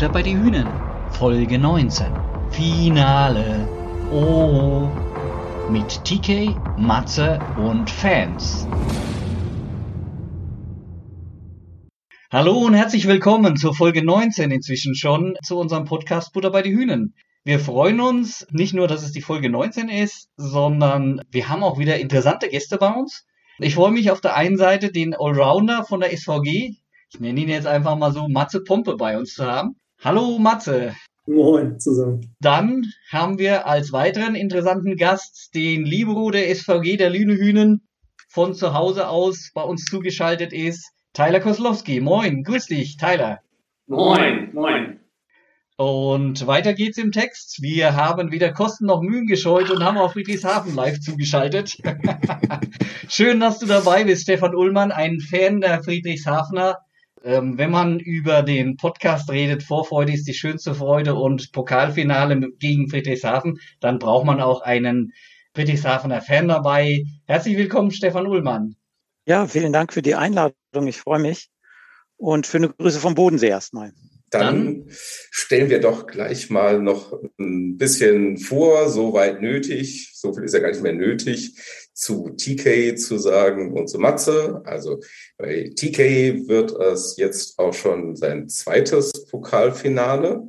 Butter bei die Hühnen. Folge 19. Finale. Oh. Mit TK, Matze und Fans. Hallo und herzlich willkommen zur Folge 19 inzwischen schon zu unserem Podcast Butter bei die Hühnen. Wir freuen uns nicht nur, dass es die Folge 19 ist, sondern wir haben auch wieder interessante Gäste bei uns. Ich freue mich auf der einen Seite den Allrounder von der SVG, ich nenne ihn jetzt einfach mal so, Matze Pompe bei uns zu haben. Hallo Matze. Moin zusammen. Dann haben wir als weiteren interessanten Gast den Libero der SVG der Lünehühnen von zu Hause aus bei uns zugeschaltet ist. Tyler Koslowski. Moin, grüß dich, Tyler. Moin, moin. Und weiter geht's im Text. Wir haben weder Kosten noch Mühen gescheut und haben auf Friedrichshafen live zugeschaltet. Schön, dass du dabei bist, Stefan Ullmann, ein Fan der Friedrichshafener ähm, wenn man über den Podcast redet, Vorfreude ist die schönste Freude und Pokalfinale gegen Friedrichshafen, dann braucht man auch einen Friedrichshafener Fan dabei. Herzlich willkommen, Stefan Ullmann. Ja, vielen Dank für die Einladung. Ich freue mich. Und für eine Grüße vom Bodensee erstmal. Dann stellen wir doch gleich mal noch ein bisschen vor, soweit nötig. So viel ist ja gar nicht mehr nötig zu TK zu sagen und zu Matze. Also bei TK wird es jetzt auch schon sein zweites Pokalfinale.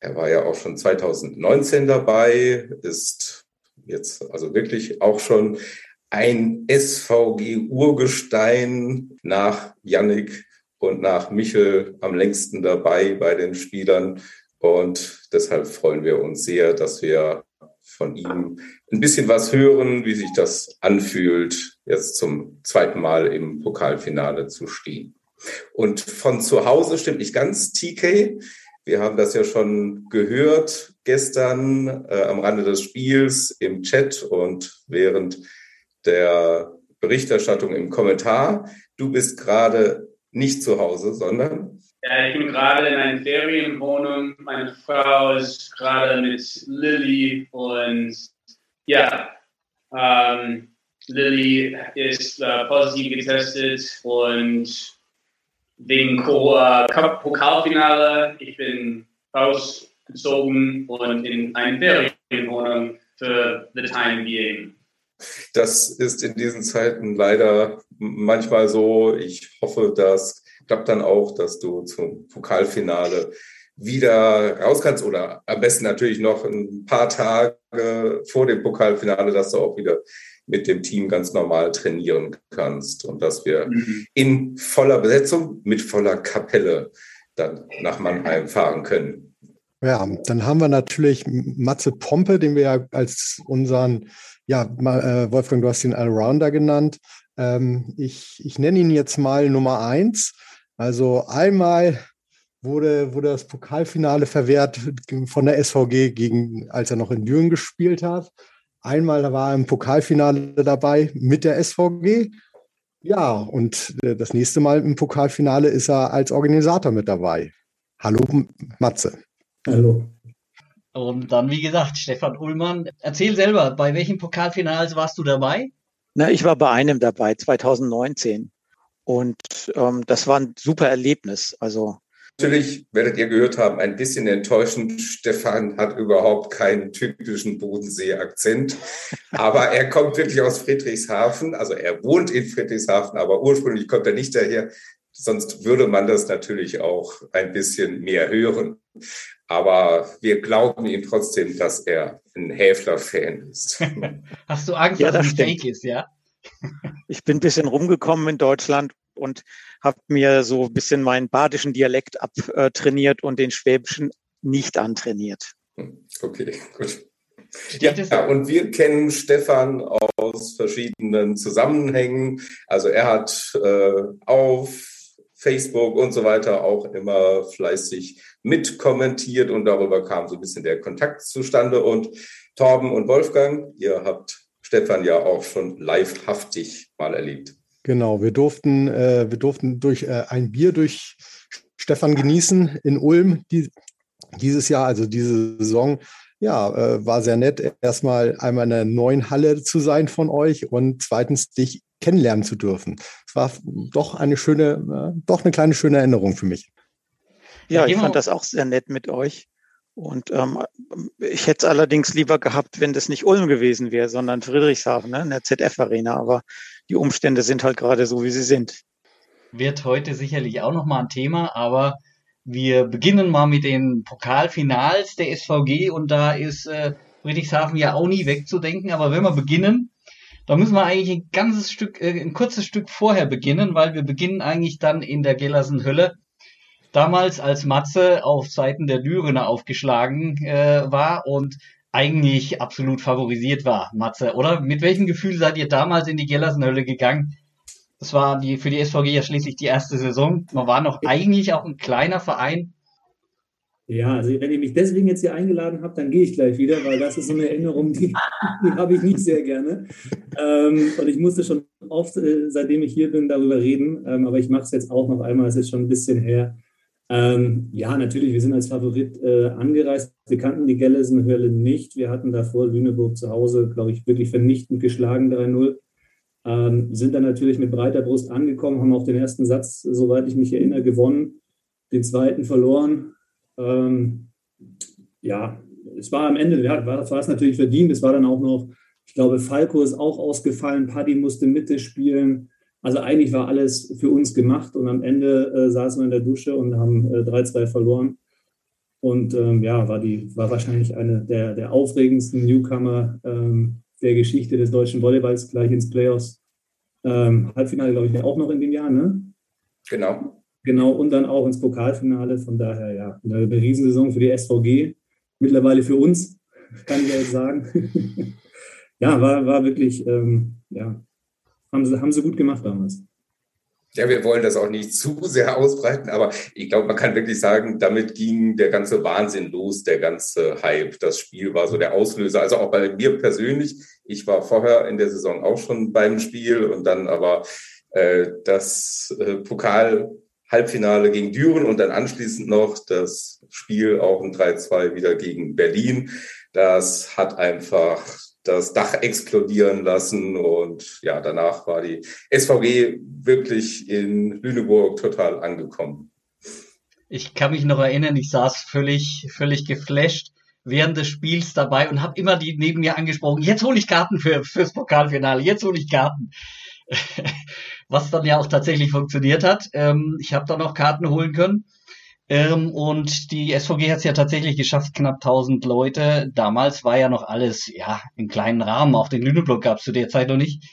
Er war ja auch schon 2019 dabei, ist jetzt also wirklich auch schon ein SVG-Urgestein nach Yannick und nach Michel am längsten dabei bei den Spielern. Und deshalb freuen wir uns sehr, dass wir von ihm ein bisschen was hören, wie sich das anfühlt, jetzt zum zweiten Mal im Pokalfinale zu stehen. Und von zu Hause stimmt nicht ganz TK. Wir haben das ja schon gehört gestern äh, am Rande des Spiels im Chat und während der Berichterstattung im Kommentar. Du bist gerade nicht zu Hause, sondern ja, ich bin gerade in einer Ferienwohnung. Meine Frau ist gerade mit Lilly und ja, ähm, Lilly ist äh, positiv getestet und wegen äh, Pokalfinale, ich bin rausgezogen und in eine Ferienwohnung für the time being. Das ist in diesen Zeiten leider manchmal so. Ich hoffe, dass klappt dann auch, dass du zum Pokalfinale wieder raus kannst oder am besten natürlich noch ein paar Tage vor dem Pokalfinale, dass du auch wieder mit dem Team ganz normal trainieren kannst und dass wir mhm. in voller Besetzung mit voller Kapelle dann nach Mannheim fahren können. Ja, dann haben wir natürlich Matze Pompe, den wir ja als unseren, ja, äh, Wolfgang, du hast ihn Allrounder genannt. Ähm, ich, ich nenne ihn jetzt mal Nummer eins. Also einmal wurde, wurde das Pokalfinale verwehrt von der SVG gegen, als er noch in Düren gespielt hat. Einmal war er im Pokalfinale dabei mit der SVG. Ja, und äh, das nächste Mal im Pokalfinale ist er als Organisator mit dabei. Hallo, Matze. Hallo. Und dann, wie gesagt, Stefan Ullmann, erzähl selber, bei welchen Pokalfinals warst du dabei? Na, ich war bei einem dabei, 2019. Und ähm, das war ein super Erlebnis. Also Natürlich werdet ihr gehört haben, ein bisschen enttäuschend. Stefan hat überhaupt keinen typischen Bodensee-Akzent, aber er kommt wirklich aus Friedrichshafen. Also er wohnt in Friedrichshafen, aber ursprünglich kommt er nicht daher. Sonst würde man das natürlich auch ein bisschen mehr hören. Aber wir glauben ihm trotzdem, dass er ein Häfler-Fan ist. Hast du Angst, ja, dass das Fake ist, ja? Ich bin ein bisschen rumgekommen in Deutschland und habe mir so ein bisschen meinen badischen Dialekt abtrainiert und den schwäbischen nicht antrainiert. Okay, gut. Ja, ja, und wir kennen Stefan aus verschiedenen Zusammenhängen. Also er hat äh, auf Facebook und so weiter auch immer fleißig mitkommentiert und darüber kam so ein bisschen der Kontakt zustande. Und Torben und Wolfgang, ihr habt Stefan ja auch schon livehaftig mal erlebt. Genau, wir durften, äh, wir durften durch äh, ein Bier durch Stefan genießen in Ulm die, dieses Jahr, also diese Saison. Ja, äh, war sehr nett, erstmal einmal in der neuen Halle zu sein von euch und zweitens dich kennenlernen zu dürfen. Es war doch eine schöne, äh, doch eine kleine schöne Erinnerung für mich. Ja, ich fand das auch sehr nett mit euch. Und ähm, ich hätte es allerdings lieber gehabt, wenn das nicht Ulm gewesen wäre, sondern Friedrichshafen, ne, in der ZF-Arena. Aber die Umstände sind halt gerade so, wie sie sind. Wird heute sicherlich auch nochmal ein Thema, aber wir beginnen mal mit den Pokalfinals der SVG und da ist äh, Friedrichshafen ja auch nie wegzudenken. Aber wenn wir beginnen, da müssen wir eigentlich ein ganzes Stück, äh, ein kurzes Stück vorher beginnen, weil wir beginnen eigentlich dann in der Gellersen Hölle damals als Matze auf Seiten der Dürener aufgeschlagen äh, war und eigentlich absolut favorisiert war, Matze, oder? Mit welchem Gefühl seid ihr damals in die Gellersenhölle gegangen? Das war die, für die SVG ja schließlich die erste Saison. Man war noch eigentlich auch ein kleiner Verein. Ja, also wenn ihr mich deswegen jetzt hier eingeladen habt, dann gehe ich gleich wieder, weil das ist so eine Erinnerung, die, die habe ich nicht sehr gerne. Ähm, und ich musste schon oft, äh, seitdem ich hier bin, darüber reden. Ähm, aber ich mache es jetzt auch noch einmal, es ist schon ein bisschen her. Ähm, ja, natürlich, wir sind als Favorit äh, angereist. Wir kannten die Gellesenhöhle nicht. Wir hatten davor Lüneburg zu Hause, glaube ich, wirklich vernichtend geschlagen 3-0. Ähm, sind dann natürlich mit breiter Brust angekommen, haben auch den ersten Satz, soweit ich mich erinnere, gewonnen, den zweiten verloren. Ähm, ja, es war am Ende, ja, war, war es natürlich verdient. Es war dann auch noch, ich glaube, Falco ist auch ausgefallen, Paddy musste Mitte spielen. Also eigentlich war alles für uns gemacht und am Ende äh, saßen wir in der Dusche und haben äh, 3-2 verloren. Und ähm, ja, war, die, war wahrscheinlich eine der, der aufregendsten Newcomer ähm, der Geschichte des deutschen Volleyballs gleich ins Playoffs. Ähm, Halbfinale, glaube ich, auch noch in dem Jahr, ne? Genau. Genau, und dann auch ins Pokalfinale. Von daher, ja, eine, eine Riesensaison für die SVG. Mittlerweile für uns, kann ich ja jetzt sagen. ja, war, war wirklich, ähm, ja, haben sie, haben sie gut gemacht damals. Ja, wir wollen das auch nicht zu sehr ausbreiten, aber ich glaube, man kann wirklich sagen, damit ging der ganze Wahnsinn los, der ganze Hype. Das Spiel war so der Auslöser. Also auch bei mir persönlich. Ich war vorher in der Saison auch schon beim Spiel und dann aber äh, das äh, Pokal-Halbfinale gegen Düren und dann anschließend noch das Spiel auch ein 3-2 wieder gegen Berlin. Das hat einfach das Dach explodieren lassen. Und ja, danach war die SVG wirklich in Lüneburg total angekommen. Ich kann mich noch erinnern, ich saß völlig, völlig geflasht während des Spiels dabei und habe immer die neben mir angesprochen, jetzt hole ich Karten für, fürs Pokalfinale, jetzt hole ich Karten. Was dann ja auch tatsächlich funktioniert hat. Ähm, ich habe dann noch Karten holen können. Ähm, und die SVG hat es ja tatsächlich geschafft, knapp 1000 Leute. Damals war ja noch alles ja im kleinen Rahmen. Auch den Lüneblock gab es zu der Zeit noch nicht.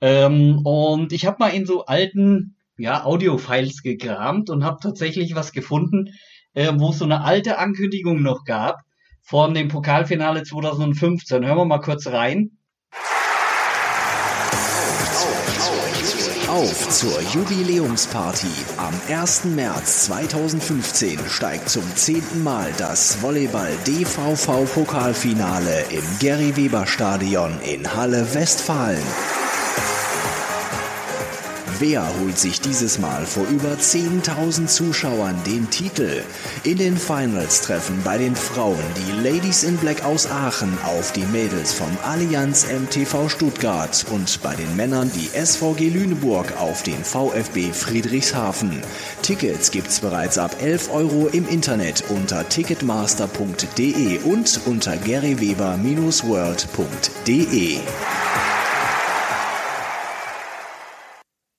Ähm, und ich habe mal in so alten ja, Audio-Files gekramt und habe tatsächlich was gefunden, äh, wo es so eine alte Ankündigung noch gab von dem Pokalfinale 2015. Hören wir mal kurz rein. Auf zur Jubiläumsparty. Am 1. März 2015 steigt zum zehnten Mal das Volleyball-DVV-Pokalfinale im Gary-Weber-Stadion in Halle Westfalen. Wer holt sich dieses Mal vor über 10.000 Zuschauern den Titel? In den Finals treffen bei den Frauen die Ladies in Black aus Aachen auf die Mädels vom Allianz MTV Stuttgart und bei den Männern die SVG Lüneburg auf den VfB Friedrichshafen. Tickets gibt's bereits ab 11 Euro im Internet unter ticketmaster.de und unter garyweber-world.de.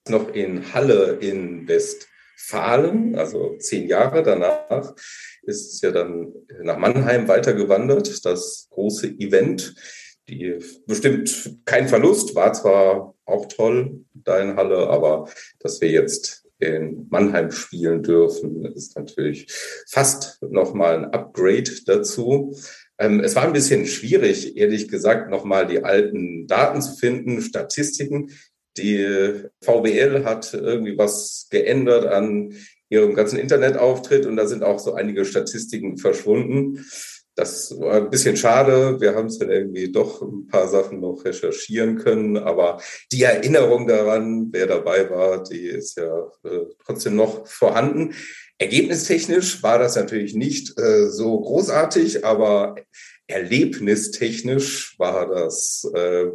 noch in Halle in Westfalen, also zehn Jahre danach, ist es ja dann nach Mannheim weitergewandert, das große Event. Die bestimmt kein Verlust, war zwar auch toll da in Halle, aber dass wir jetzt in Mannheim spielen dürfen, ist natürlich fast nochmal ein Upgrade dazu. Ähm, es war ein bisschen schwierig, ehrlich gesagt, nochmal die alten Daten zu finden, Statistiken. Die VWL hat irgendwie was geändert an ihrem ganzen Internetauftritt und da sind auch so einige Statistiken verschwunden. Das war ein bisschen schade. Wir haben es dann irgendwie doch ein paar Sachen noch recherchieren können, aber die Erinnerung daran, wer dabei war, die ist ja äh, trotzdem noch vorhanden. Ergebnistechnisch war das natürlich nicht äh, so großartig, aber erlebnistechnisch war das äh,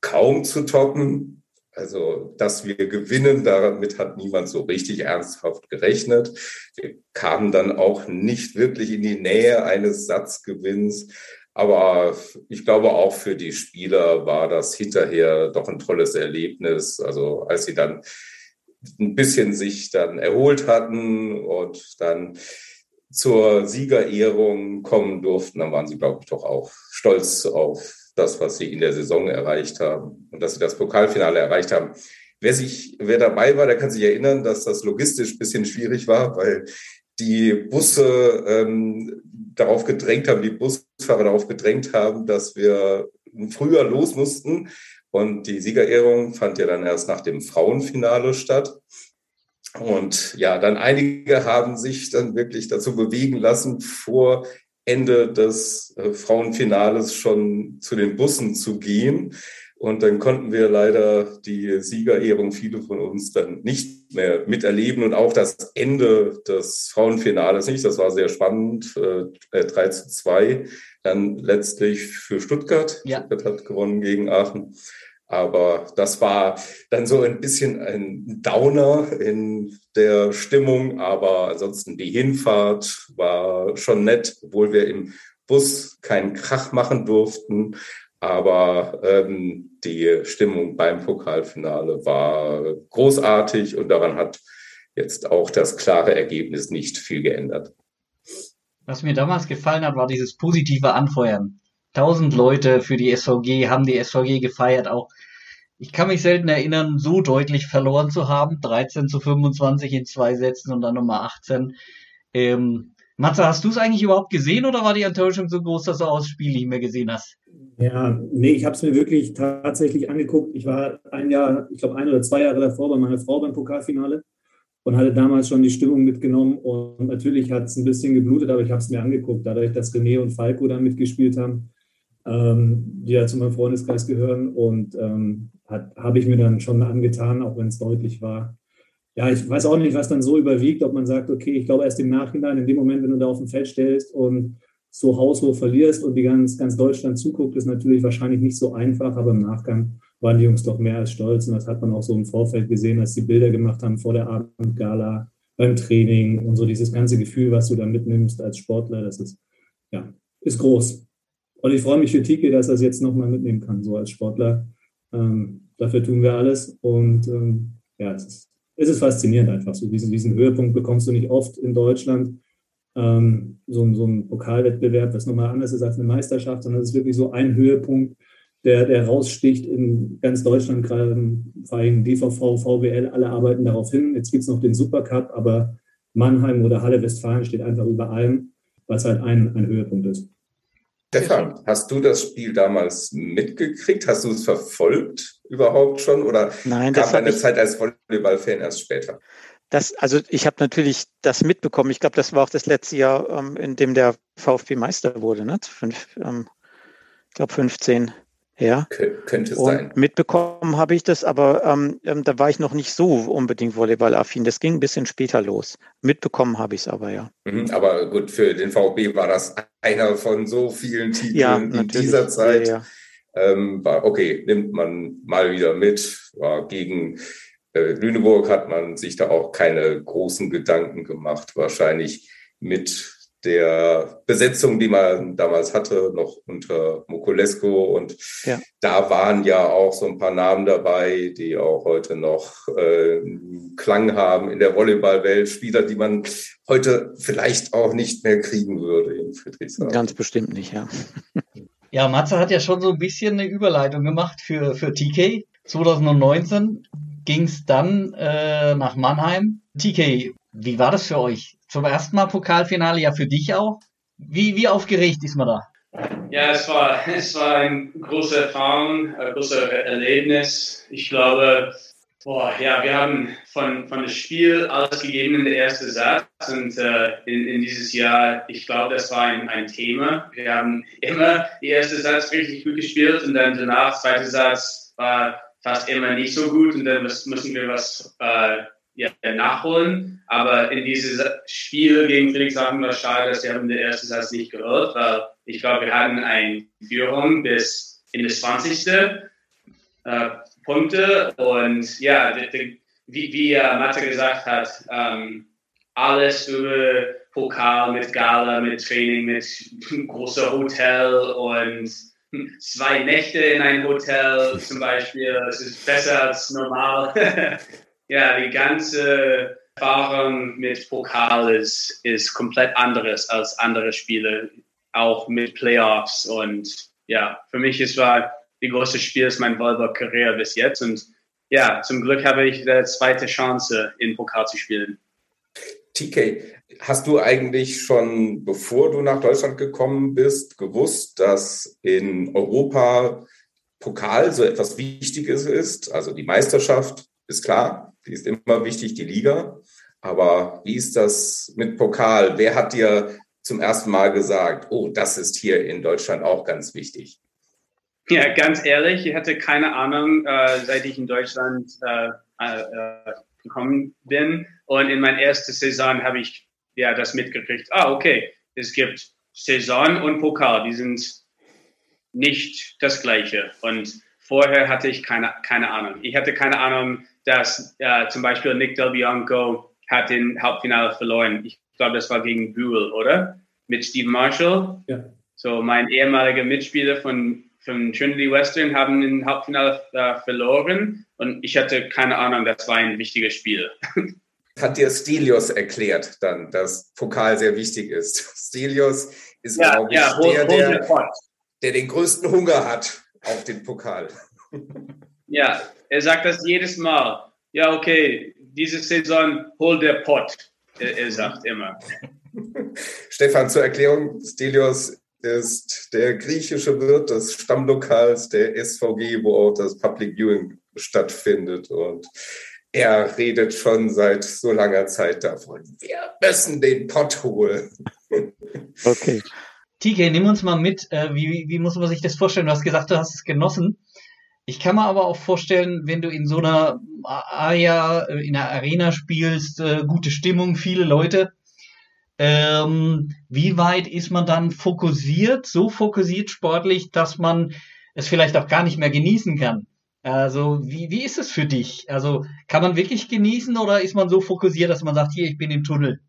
kaum zu toppen. Also, dass wir gewinnen, damit hat niemand so richtig ernsthaft gerechnet. Wir kamen dann auch nicht wirklich in die Nähe eines Satzgewinns. Aber ich glaube, auch für die Spieler war das hinterher doch ein tolles Erlebnis. Also, als sie dann ein bisschen sich dann erholt hatten und dann zur Siegerehrung kommen durften, dann waren sie, glaube ich, doch auch stolz auf das, was sie in der Saison erreicht haben und dass sie das Pokalfinale erreicht haben. Wer sich, wer dabei war, der kann sich erinnern, dass das logistisch ein bisschen schwierig war, weil die Busse ähm, darauf gedrängt haben, die Busfahrer darauf gedrängt haben, dass wir früher los mussten. Und die Siegerehrung fand ja dann erst nach dem Frauenfinale statt. Und ja, dann einige haben sich dann wirklich dazu bewegen lassen, vor Ende des äh, Frauenfinales schon zu den Bussen zu gehen. Und dann konnten wir leider die Siegerehrung, viele von uns, dann nicht mehr miterleben und auch das Ende des Frauenfinales nicht. Das war sehr spannend, äh, 3 äh, zu 2, dann letztlich für Stuttgart. Ja. Stuttgart hat gewonnen gegen Aachen. Aber das war dann so ein bisschen ein Downer in der Stimmung. Aber ansonsten die Hinfahrt war schon nett, obwohl wir im Bus keinen Krach machen durften. Aber ähm, die Stimmung beim Pokalfinale war großartig und daran hat jetzt auch das klare Ergebnis nicht viel geändert. Was mir damals gefallen hat, war dieses positive Anfeuern. Tausend Leute für die SVG haben die SVG gefeiert. Auch ich kann mich selten erinnern, so deutlich verloren zu haben. 13 zu 25 in zwei Sätzen und dann Nummer 18. Ähm, Matze, hast du es eigentlich überhaupt gesehen oder war die Enttäuschung so groß, dass du auch das Spiel nicht mehr gesehen hast? Ja, nee, ich habe es mir wirklich tatsächlich angeguckt. Ich war ein Jahr, ich glaube ein oder zwei Jahre davor bei meiner Frau beim Pokalfinale und hatte damals schon die Stimmung mitgenommen. Und natürlich hat es ein bisschen geblutet, aber ich habe es mir angeguckt, dadurch, dass René und Falco da mitgespielt haben ähm, die ja zu meinem Freundeskreis gehören. Und ähm, habe ich mir dann schon angetan, auch wenn es deutlich war. Ja, ich weiß auch nicht, was dann so überwiegt, ob man sagt, okay, ich glaube erst im Nachhinein, in dem Moment, wenn du da auf dem Feld stellst und so haushoch verlierst und die ganz, ganz Deutschland zuguckt, ist natürlich wahrscheinlich nicht so einfach, aber im Nachgang waren die Jungs doch mehr als stolz und das hat man auch so im Vorfeld gesehen, als die Bilder gemacht haben vor der Abendgala, beim Training und so dieses ganze Gefühl, was du da mitnimmst als Sportler, das ist, ja, ist groß. Und ich freue mich für Tike, dass er es jetzt nochmal mitnehmen kann, so als Sportler. Ähm, dafür tun wir alles. Und ähm, ja, es ist, es ist faszinierend einfach. So diesen, diesen Höhepunkt bekommst du nicht oft in Deutschland. Ähm, so, so ein Pokalwettbewerb, was nochmal anders ist als eine Meisterschaft, sondern es ist wirklich so ein Höhepunkt, der, der raussticht in ganz Deutschland, gerade im Verein DVV, VWL, alle arbeiten darauf hin. Jetzt gibt es noch den Supercup, aber Mannheim oder Halle Westfalen steht einfach über allem, was halt ein, ein Höhepunkt ist. Stefan, hast du das Spiel damals mitgekriegt? Hast du es verfolgt überhaupt schon? Oder Nein, kam deine Zeit als Volleyball-Fan erst später? Das, also ich habe natürlich das mitbekommen. Ich glaube, das war auch das letzte Jahr, ähm, in dem der VfB Meister wurde, ne? Fünf, ähm, ich glaube 15 ja. könnte es und sein. Mitbekommen habe ich das, aber ähm, ähm, da war ich noch nicht so unbedingt Volleyball-affin. Das ging ein bisschen später los. Mitbekommen habe ich es aber, ja. Mhm, aber gut, für den VfB war das einer von so vielen Titeln ja, in dieser Zeit. Ja, ja. Ähm, war, okay, nimmt man mal wieder mit. War gegen äh, Lüneburg hat man sich da auch keine großen Gedanken gemacht. Wahrscheinlich mit der Besetzung, die man damals hatte, noch unter Mokolesko. Und ja. da waren ja auch so ein paar Namen dabei, die auch heute noch äh, Klang haben in der Volleyballwelt. Spieler, die man heute vielleicht auch nicht mehr kriegen würde in Friedrichshafen. Ganz bestimmt nicht, ja. Ja, Matze hat ja schon so ein bisschen eine Überleitung gemacht für, für TK. 2019 ging es dann äh, nach Mannheim. TK, wie war das für euch? Zum ersten Mal Pokalfinale, ja für dich auch. Wie, wie aufgeregt ist man da? Ja, es war, es war eine große Erfahrung, ein großes Erlebnis. Ich glaube, boah, ja, wir haben von, von dem Spiel alles gegeben in der ersten Satz und äh, in, in dieses Jahr, ich glaube, das war ein, ein Thema. Wir haben immer die erste Satz richtig gut gespielt und dann danach, zweite Satz war fast immer nicht so gut und dann müssen wir was äh, ja, nachholen. Aber in dieses Spiel gegen Friedrichshafen war schade, dass wir haben den ersten Satz nicht gehört, weil ich glaube, wir hatten eine Führung bis in das 20. äh, Punkte. Und ja, die, die, wie, wie äh, Mathe gesagt hat, ähm, alles über Pokal mit Gala, mit Training, mit großer Hotel und zwei Nächte in ein Hotel zum Beispiel. Es ist besser als normal. ja, die ganze Erfahrung mit Pokal ist, ist komplett anderes als andere Spiele, auch mit Playoffs. Und ja, für mich ist war die größte Spiel ist mein Volleyball-Karriere bis jetzt. Und ja, zum Glück habe ich die zweite Chance, in Pokal zu spielen. TK, hast du eigentlich schon, bevor du nach Deutschland gekommen bist, gewusst, dass in Europa Pokal so etwas Wichtiges ist? Also die Meisterschaft ist klar, die ist immer wichtig, die Liga. Aber wie ist das mit Pokal? Wer hat dir zum ersten Mal gesagt, oh, das ist hier in Deutschland auch ganz wichtig? Ja, ganz ehrlich, ich hatte keine Ahnung, äh, seit ich in Deutschland äh, äh, gekommen bin. Und in meiner ersten Saison habe ich ja das mitgekriegt. Ah, okay, es gibt Saison und Pokal, die sind nicht das gleiche. Und vorher hatte ich keine, keine Ahnung. Ich hatte keine Ahnung, dass äh, zum Beispiel Nick Del Bianco hat den Hauptfinale verloren. Ich glaube, das war gegen Buell, oder? Mit Steve Marshall. Ja. So, mein ehemaliger Mitspieler von, von Trinity Western haben den Hauptfinale äh, verloren und ich hatte keine Ahnung, das war ein wichtiges Spiel. Hat dir Stelios erklärt dann, dass Pokal sehr wichtig ist? Stelios ist, ja, glaube ich, ja, der, der, der den größten Hunger hat auf den Pokal. Ja, er sagt das jedes Mal. Ja, okay, diese Saison hol der Pott. Er, er sagt immer. Stefan, zur Erklärung, Stelios ist der griechische Wirt des Stammlokals der SVG, wo auch das Public Viewing stattfindet. Und er redet schon seit so langer Zeit davon, wir müssen den Pott holen. Okay. TK, nimm uns mal mit. Äh, wie, wie muss man sich das vorstellen? Du hast gesagt, du hast es genossen. Ich kann mir aber auch vorstellen, wenn du in so einer Aya, äh, in einer Arena spielst, äh, gute Stimmung, viele Leute, ähm, wie weit ist man dann fokussiert, so fokussiert sportlich, dass man es vielleicht auch gar nicht mehr genießen kann? Also, wie, wie ist es für dich? Also, kann man wirklich genießen oder ist man so fokussiert, dass man sagt, hier, ich bin im Tunnel?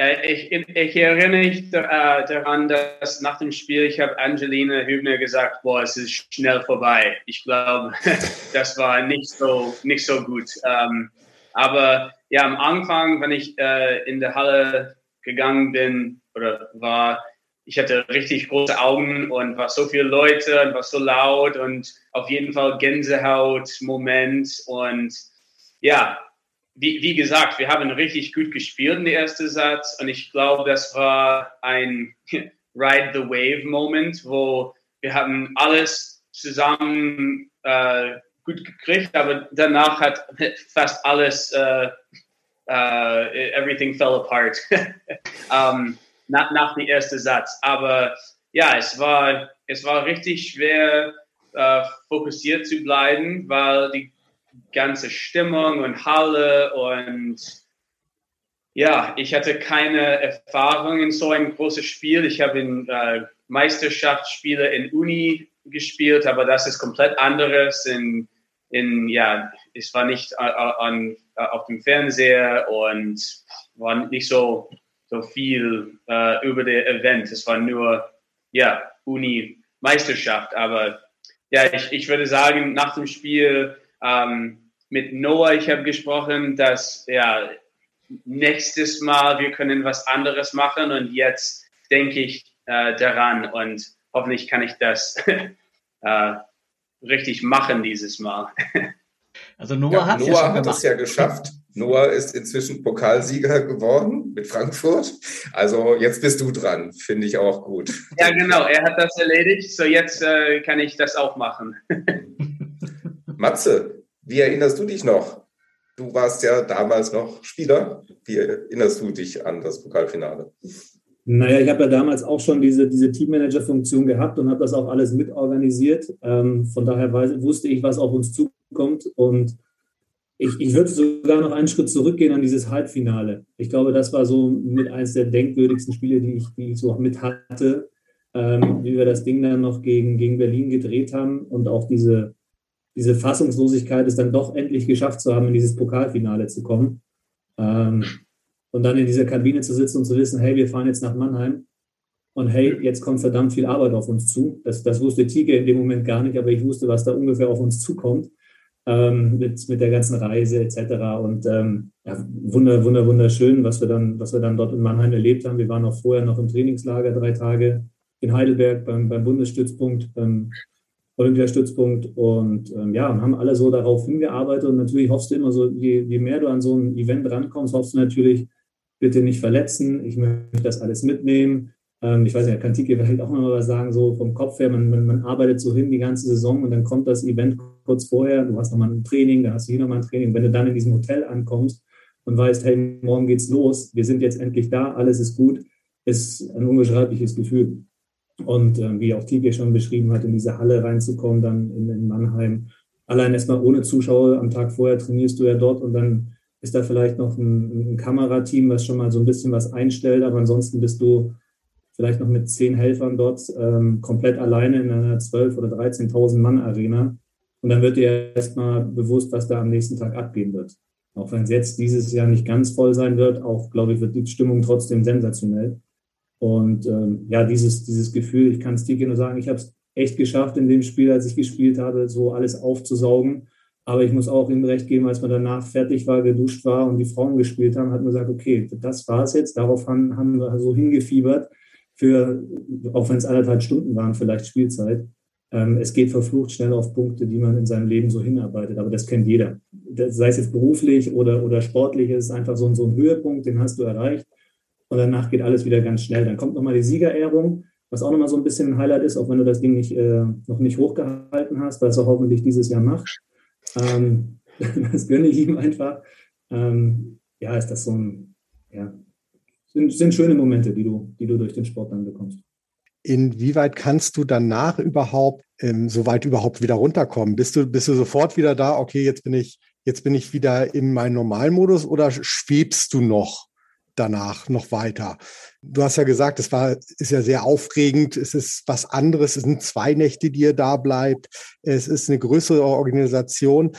Ich, ich erinnere mich äh, daran, dass nach dem Spiel, ich habe Angelina Hübner gesagt, boah, es ist schnell vorbei. Ich glaube, das war nicht so, nicht so gut. Ähm, aber ja, am Anfang, wenn ich äh, in der Halle gegangen bin oder war, ich hatte richtig große Augen und war so viele Leute und war so laut und auf jeden Fall Gänsehaut-Moment. Und ja, wie, wie gesagt, wir haben richtig gut gespielt in der ersten Satz und ich glaube, das war ein Ride the Wave Moment, wo wir haben alles zusammen äh, gut gekriegt, aber danach hat fast alles, uh, uh, everything fell apart. um, nach, nach dem ersten Satz. Aber ja, es war, es war richtig schwer, äh, fokussiert zu bleiben, weil die ganze Stimmung und Halle und ja, ich hatte keine Erfahrung in so ein großes Spiel. Ich habe in äh, Meisterschaftsspiele in Uni gespielt, aber das ist komplett anderes. In, in ja, es war nicht äh, an, auf dem Fernseher und war nicht so so viel äh, über das Event. Es war nur, ja, Uni-Meisterschaft. Aber ja, ich, ich würde sagen, nach dem Spiel ähm, mit Noah, ich habe gesprochen, dass ja, nächstes Mal wir können was anderes machen und jetzt denke ich äh, daran und hoffentlich kann ich das äh, richtig machen dieses Mal. Also Noah, ja, hat, Noah hat es ja geschafft. Noah ist inzwischen Pokalsieger geworden mit Frankfurt. Also jetzt bist du dran, finde ich auch gut. Ja, genau, er hat das erledigt, so jetzt äh, kann ich das auch machen. Matze, wie erinnerst du dich noch? Du warst ja damals noch Spieler. Wie erinnerst du dich an das Pokalfinale? Naja, ich habe ja damals auch schon diese, diese Teammanager-Funktion gehabt und habe das auch alles mitorganisiert. Ähm, von daher weiß, wusste ich, was auf uns zukommt und ich, ich würde sogar noch einen Schritt zurückgehen an dieses Halbfinale. Ich glaube, das war so mit eines der denkwürdigsten Spiele, die ich, die ich so mit hatte. ähm, wie wir das Ding dann noch gegen, gegen Berlin gedreht haben und auch diese, diese Fassungslosigkeit, es dann doch endlich geschafft zu haben, in dieses Pokalfinale zu kommen. Ähm, und dann in dieser Kabine zu sitzen und zu wissen, hey, wir fahren jetzt nach Mannheim und hey, jetzt kommt verdammt viel Arbeit auf uns zu. Das, das wusste Tike in dem Moment gar nicht, aber ich wusste, was da ungefähr auf uns zukommt ähm, mit, mit der ganzen Reise etc. Und ähm, ja, wunder, wunder, wunderschön, was wir, dann, was wir dann dort in Mannheim erlebt haben. Wir waren auch vorher noch im Trainingslager drei Tage in Heidelberg beim, beim Bundesstützpunkt, beim Olympiastützpunkt und ähm, ja, haben alle so darauf hingearbeitet und natürlich hoffst du immer so, je, je mehr du an so ein Event rankommst, hoffst du natürlich, bitte nicht verletzen, ich möchte das alles mitnehmen. Ähm, ich weiß nicht, kann Tike vielleicht auch noch was sagen, so vom Kopf her, man, man, man, arbeitet so hin die ganze Saison und dann kommt das Event kurz vorher, du hast nochmal ein Training, dann hast du hier nochmal ein Training. Wenn du dann in diesem Hotel ankommst und weißt, hey, morgen geht's los, wir sind jetzt endlich da, alles ist gut, ist ein unbeschreibliches Gefühl. Und äh, wie auch Tike schon beschrieben hat, in diese Halle reinzukommen, dann in, in Mannheim, allein erstmal ohne Zuschauer, am Tag vorher trainierst du ja dort und dann ist da vielleicht noch ein, ein Kamerateam, was schon mal so ein bisschen was einstellt, aber ansonsten bist du vielleicht noch mit zehn Helfern dort ähm, komplett alleine in einer 12.000 oder 13.000 Mann Arena. Und dann wird dir erstmal bewusst, was da am nächsten Tag abgehen wird. Auch wenn es jetzt dieses Jahr nicht ganz voll sein wird, auch glaube ich, wird die Stimmung trotzdem sensationell. Und ähm, ja, dieses, dieses Gefühl, ich kann es dir nur sagen, ich habe es echt geschafft in dem Spiel, als ich gespielt habe, so alles aufzusaugen. Aber ich muss auch ihm recht geben, als man danach fertig war, geduscht war und die Frauen gespielt haben, hat man gesagt, okay, das war es jetzt. Darauf haben, haben wir so hingefiebert, für, auch wenn es anderthalb Stunden waren, vielleicht Spielzeit. Ähm, es geht verflucht schnell auf Punkte, die man in seinem Leben so hinarbeitet. Aber das kennt jeder. Das, sei es jetzt beruflich oder, oder sportlich, ist einfach so ein, so ein Höhepunkt, den hast du erreicht. Und danach geht alles wieder ganz schnell. Dann kommt nochmal die Siegerehrung was auch nochmal so ein bisschen ein Highlight ist, auch wenn du das Ding nicht, äh, noch nicht hochgehalten hast, es auch hoffentlich dieses Jahr macht. Ähm, das gönne ich ihm einfach. Ähm, ja, ist das so ein, ja, sind, sind schöne Momente, die du, die du durch den Sport dann bekommst. Inwieweit kannst du danach überhaupt, ähm, so weit überhaupt wieder runterkommen? Bist du, bist du sofort wieder da, okay, jetzt bin ich, jetzt bin ich wieder in meinem Normalmodus oder schwebst du noch danach noch weiter? Du hast ja gesagt, es war, ist ja sehr aufregend. Es ist was anderes. Es sind zwei Nächte, die ihr da bleibt. Es ist eine größere Organisation.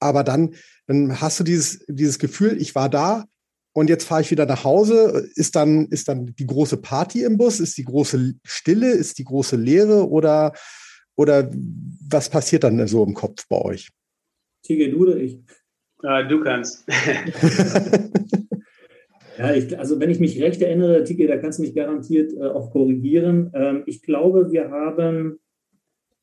Aber dann, dann hast du dieses, dieses Gefühl, ich war da und jetzt fahre ich wieder nach Hause. Ist dann, ist dann die große Party im Bus? Ist die große Stille? Ist die große Leere? Oder, oder was passiert dann so im Kopf bei euch? Tige, du oder ich? Uh, du kannst. Ja, ich, also wenn ich mich recht erinnere, Tike, da kannst du mich garantiert äh, auch korrigieren. Ähm, ich glaube, wir haben,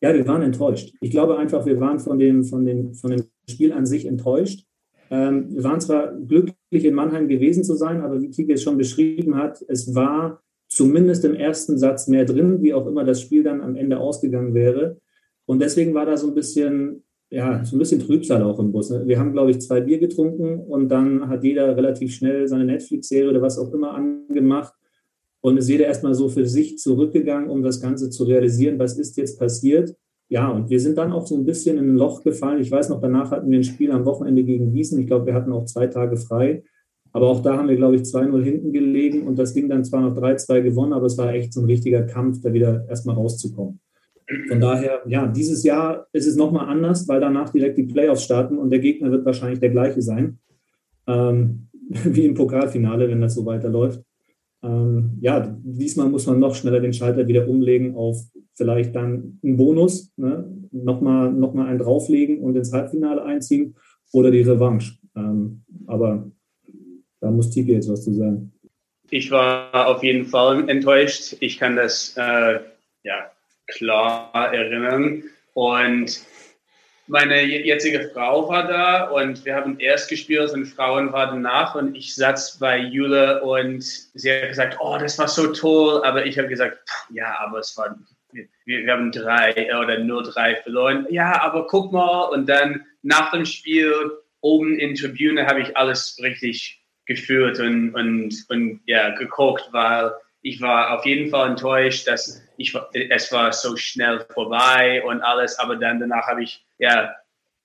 ja, wir waren enttäuscht. Ich glaube einfach, wir waren von dem, von dem, von dem Spiel an sich enttäuscht. Ähm, wir waren zwar glücklich, in Mannheim gewesen zu sein, aber wie Tike es schon beschrieben hat, es war zumindest im ersten Satz mehr drin, wie auch immer das Spiel dann am Ende ausgegangen wäre. Und deswegen war da so ein bisschen ja, so ein bisschen Trübsal auch im Bus. Ne? Wir haben, glaube ich, zwei Bier getrunken und dann hat jeder relativ schnell seine Netflix-Serie oder was auch immer angemacht und ist jeder erstmal so für sich zurückgegangen, um das Ganze zu realisieren, was ist jetzt passiert. Ja, und wir sind dann auch so ein bisschen in ein Loch gefallen. Ich weiß noch, danach hatten wir ein Spiel am Wochenende gegen Gießen. Ich glaube, wir hatten auch zwei Tage frei. Aber auch da haben wir, glaube ich, 2-0 hinten gelegen und das Ding dann zwar noch 3-2 gewonnen, aber es war echt so ein richtiger Kampf, da wieder erstmal rauszukommen. Von daher, ja, dieses Jahr ist es nochmal anders, weil danach direkt die Playoffs starten und der Gegner wird wahrscheinlich der gleiche sein, ähm, wie im Pokalfinale, wenn das so weiterläuft. Ähm, ja, diesmal muss man noch schneller den Schalter wieder umlegen auf vielleicht dann einen Bonus, ne? nochmal noch einen drauflegen und ins Halbfinale einziehen oder die Revanche. Ähm, aber da muss Tike jetzt was zu sagen. Ich war auf jeden Fall enttäuscht. Ich kann das äh, ja, klar erinnern. Und meine jetzige Frau war da und wir haben erst gespielt und Frauen waren danach und ich saß bei Jule und sie hat gesagt, oh, das war so toll, aber ich habe gesagt, ja, aber es war, wir, wir haben drei oder nur drei verloren. Ja, aber guck mal und dann nach dem Spiel oben in der Tribüne habe ich alles richtig geführt und, und, und ja, geguckt, weil ich war auf jeden Fall enttäuscht, dass ich, es war so schnell vorbei und alles, aber dann danach habe ich ja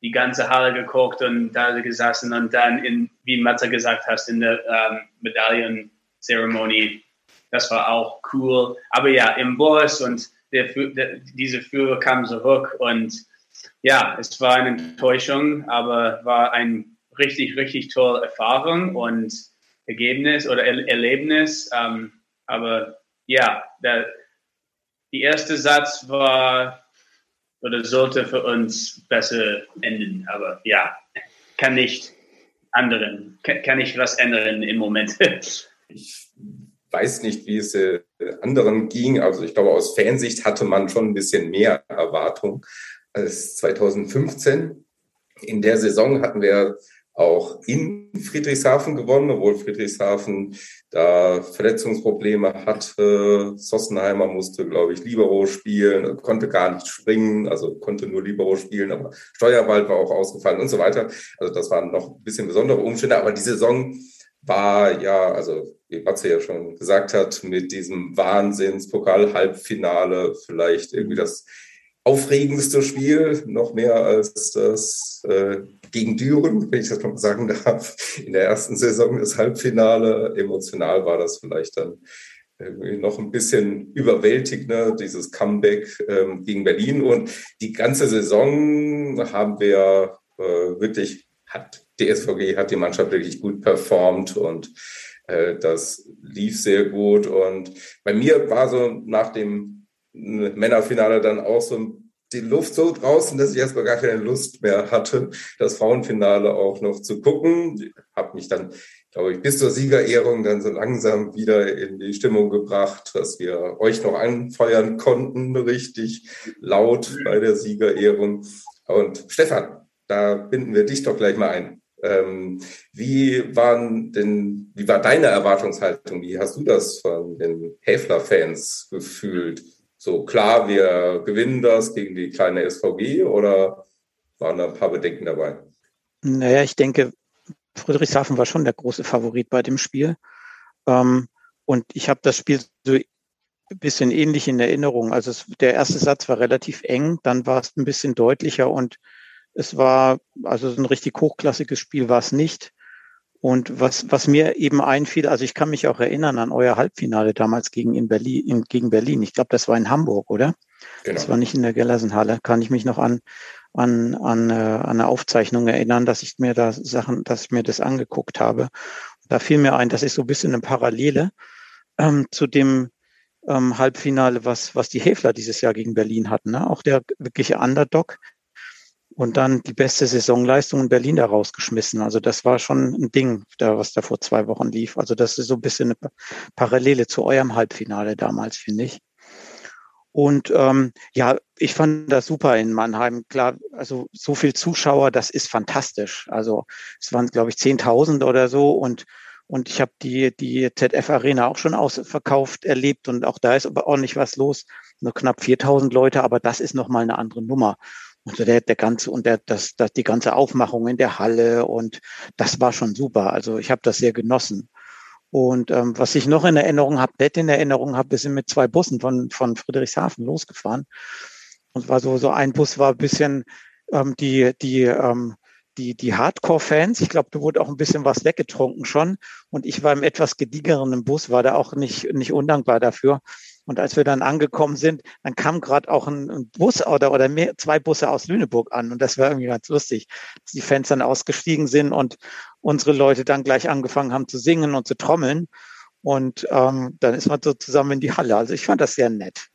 die ganze Halle geguckt und da gesessen und dann in, wie Matze gesagt hast, in der ähm, Medaillenzeremonie das war auch cool. Aber ja, im Bus und der, der, diese Führer kam zurück und ja, es war eine Enttäuschung, aber war eine richtig, richtig tolle Erfahrung und Ergebnis oder er Erlebnis. Ähm, aber ja, der, die erste Satz war oder sollte für uns besser enden. Aber ja, kann nicht anderen, kann, kann nicht was ändern im Moment. ich weiß nicht, wie es äh, anderen ging. Also ich glaube, aus Fansicht hatte man schon ein bisschen mehr Erwartung als 2015. In der Saison hatten wir auch in Friedrichshafen gewonnen, obwohl Friedrichshafen da Verletzungsprobleme hatte. Sossenheimer musste, glaube ich, Libero spielen, konnte gar nicht springen, also konnte nur Libero spielen, aber Steuerwald war auch ausgefallen und so weiter. Also das waren noch ein bisschen besondere Umstände, aber die Saison war ja, also wie Matze ja schon gesagt hat, mit diesem Wahnsinnspokal-Halbfinale vielleicht irgendwie das aufregendste Spiel, noch mehr als das äh, gegen Düren, wenn ich das mal sagen darf, in der ersten Saison das Halbfinale. Emotional war das vielleicht dann noch ein bisschen überwältigender, dieses Comeback ähm, gegen Berlin. Und die ganze Saison haben wir äh, wirklich, hat die SVG, hat die Mannschaft wirklich gut performt und äh, das lief sehr gut. Und bei mir war so nach dem Männerfinale dann auch so die Luft so draußen, dass ich erstmal gar keine Lust mehr hatte, das Frauenfinale auch noch zu gucken. Habe mich dann, glaube ich, bis zur Siegerehrung dann so langsam wieder in die Stimmung gebracht, dass wir euch noch anfeuern konnten, richtig laut bei der Siegerehrung. Und Stefan, da binden wir dich doch gleich mal ein. Ähm, wie waren denn, wie war deine Erwartungshaltung? Wie hast du das von den Häfler-Fans gefühlt? So klar, wir gewinnen das gegen die kleine SVG oder waren da ein paar Bedenken dabei? Naja, ich denke, Friedrichshafen war schon der große Favorit bei dem Spiel. Ähm, und ich habe das Spiel so ein bisschen ähnlich in Erinnerung. Also es, der erste Satz war relativ eng, dann war es ein bisschen deutlicher und es war, also so ein richtig hochklassiges Spiel war es nicht. Und was, was mir eben einfiel, also ich kann mich auch erinnern an euer Halbfinale damals gegen, in Berlin, in, gegen Berlin. Ich glaube, das war in Hamburg, oder? Genau. Das war nicht in der Gellersenhalle. Kann ich mich noch an, an, an, äh, an eine Aufzeichnung erinnern, dass ich mir da Sachen, dass ich mir das angeguckt habe. Da fiel mir ein, das ist so ein bisschen eine Parallele ähm, zu dem ähm, Halbfinale, was, was die Häfler dieses Jahr gegen Berlin hatten. Ne? Auch der wirkliche Underdog, und dann die beste Saisonleistung in Berlin da rausgeschmissen. Also das war schon ein Ding, da, was da vor zwei Wochen lief. Also das ist so ein bisschen eine Parallele zu eurem Halbfinale damals, finde ich. Und ähm, ja, ich fand das super in Mannheim. Klar, also so viel Zuschauer, das ist fantastisch. Also es waren, glaube ich, 10.000 oder so und und ich habe die die ZF Arena auch schon ausverkauft erlebt und auch da ist aber ordentlich was los. Nur knapp 4.000 Leute, aber das ist noch mal eine andere Nummer. Und so der, der ganze und der, das, das, die ganze Aufmachung in der Halle und das war schon super. Also ich habe das sehr genossen. Und ähm, was ich noch in Erinnerung habe, nett in Erinnerung habe, wir sind mit zwei Bussen von, von Friedrichshafen losgefahren. Und war so, so ein Bus war ein bisschen ähm, die, die, ähm, die, die Hardcore-Fans. Ich glaube, da wurde auch ein bisschen was weggetrunken schon. Und ich war im etwas gediegeren Bus, war da auch nicht, nicht undankbar dafür. Und als wir dann angekommen sind, dann kam gerade auch ein, ein, Bus oder, oder mehr, zwei Busse aus Lüneburg an. Und das war irgendwie ganz lustig, dass die Fans dann ausgestiegen sind und unsere Leute dann gleich angefangen haben zu singen und zu trommeln. Und ähm, dann ist man so zusammen in die Halle. Also ich fand das sehr nett.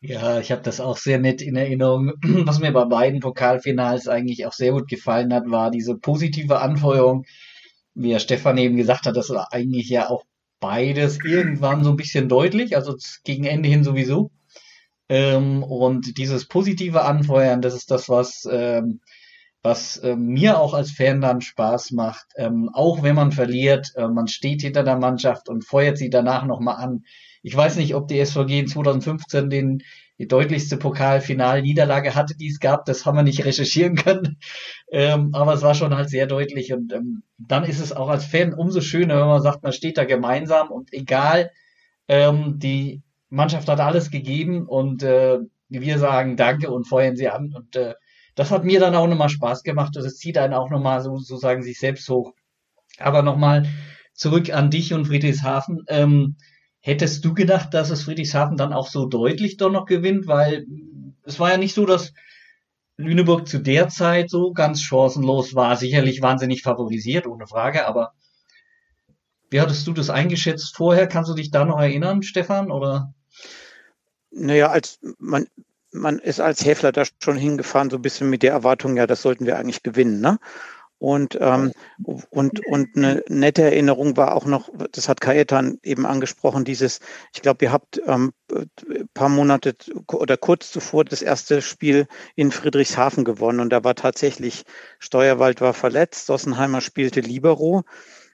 Ja, ich habe das auch sehr nett in Erinnerung. Was mir bei beiden Pokalfinals eigentlich auch sehr gut gefallen hat, war diese positive Anfeuerung, wie Herr Stefan eben gesagt hat, das war eigentlich ja auch beides irgendwann so ein bisschen deutlich, also gegen Ende hin sowieso. Ähm, und dieses positive Anfeuern, das ist das, was, ähm, was äh, mir auch als Fan dann Spaß macht. Ähm, auch wenn man verliert, äh, man steht hinter der Mannschaft und feuert sie danach nochmal an. Ich weiß nicht, ob die SVG in 2015 den die deutlichste Pokalfinalniederlage hatte, die es gab. Das haben wir nicht recherchieren können. Ähm, aber es war schon halt sehr deutlich. Und ähm, dann ist es auch als Fan umso schöner, wenn man sagt, man steht da gemeinsam und egal, ähm, die Mannschaft hat alles gegeben und äh, wir sagen Danke und feuern sie an. Und äh, das hat mir dann auch nochmal Spaß gemacht. Das zieht einen auch nochmal so, sozusagen sich selbst hoch. Aber nochmal zurück an dich und Friedrichshafen. Ähm, Hättest du gedacht, dass es Friedrichshafen dann auch so deutlich doch noch gewinnt? Weil es war ja nicht so, dass Lüneburg zu der Zeit so ganz chancenlos war. Sicherlich wahnsinnig favorisiert, ohne Frage, aber wie hattest du das eingeschätzt vorher? Kannst du dich da noch erinnern, Stefan? Oder? Naja, als man, man ist als Häfler da schon hingefahren, so ein bisschen mit der Erwartung, ja, das sollten wir eigentlich gewinnen. Ne? Und, ähm, und, und eine nette Erinnerung war auch noch, das hat Kaetan eben angesprochen, dieses, ich glaube, ihr habt ähm, paar Monate oder kurz zuvor das erste Spiel in Friedrichshafen gewonnen. Und da war tatsächlich, Steuerwald war verletzt, Sossenheimer spielte Libero.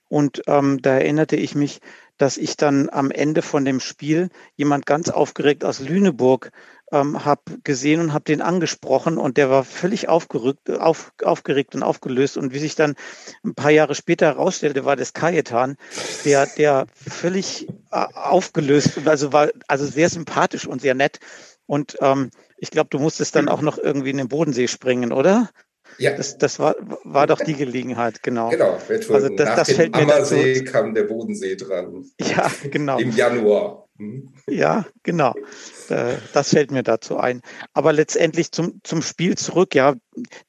Und ähm, da erinnerte ich mich, dass ich dann am Ende von dem Spiel jemand ganz aufgeregt aus Lüneburg ähm, habe gesehen und habe den angesprochen und der war völlig aufgerückt, auf, aufgeregt und aufgelöst. Und wie sich dann ein paar Jahre später herausstellte, war das Kajetan, der, der völlig äh, aufgelöst, also war also sehr sympathisch und sehr nett. Und ähm, ich glaube, du musstest dann auch noch irgendwie in den Bodensee springen, oder? Ja. Das, das war, war doch die Gelegenheit, genau. Genau, also das, Nach das dem fällt mir Ammersee dazu. kam der Bodensee dran. Ja, genau. Im Januar. Mhm. Ja, genau. Äh, Das fällt mir dazu ein. Aber letztendlich zum, zum Spiel zurück, ja,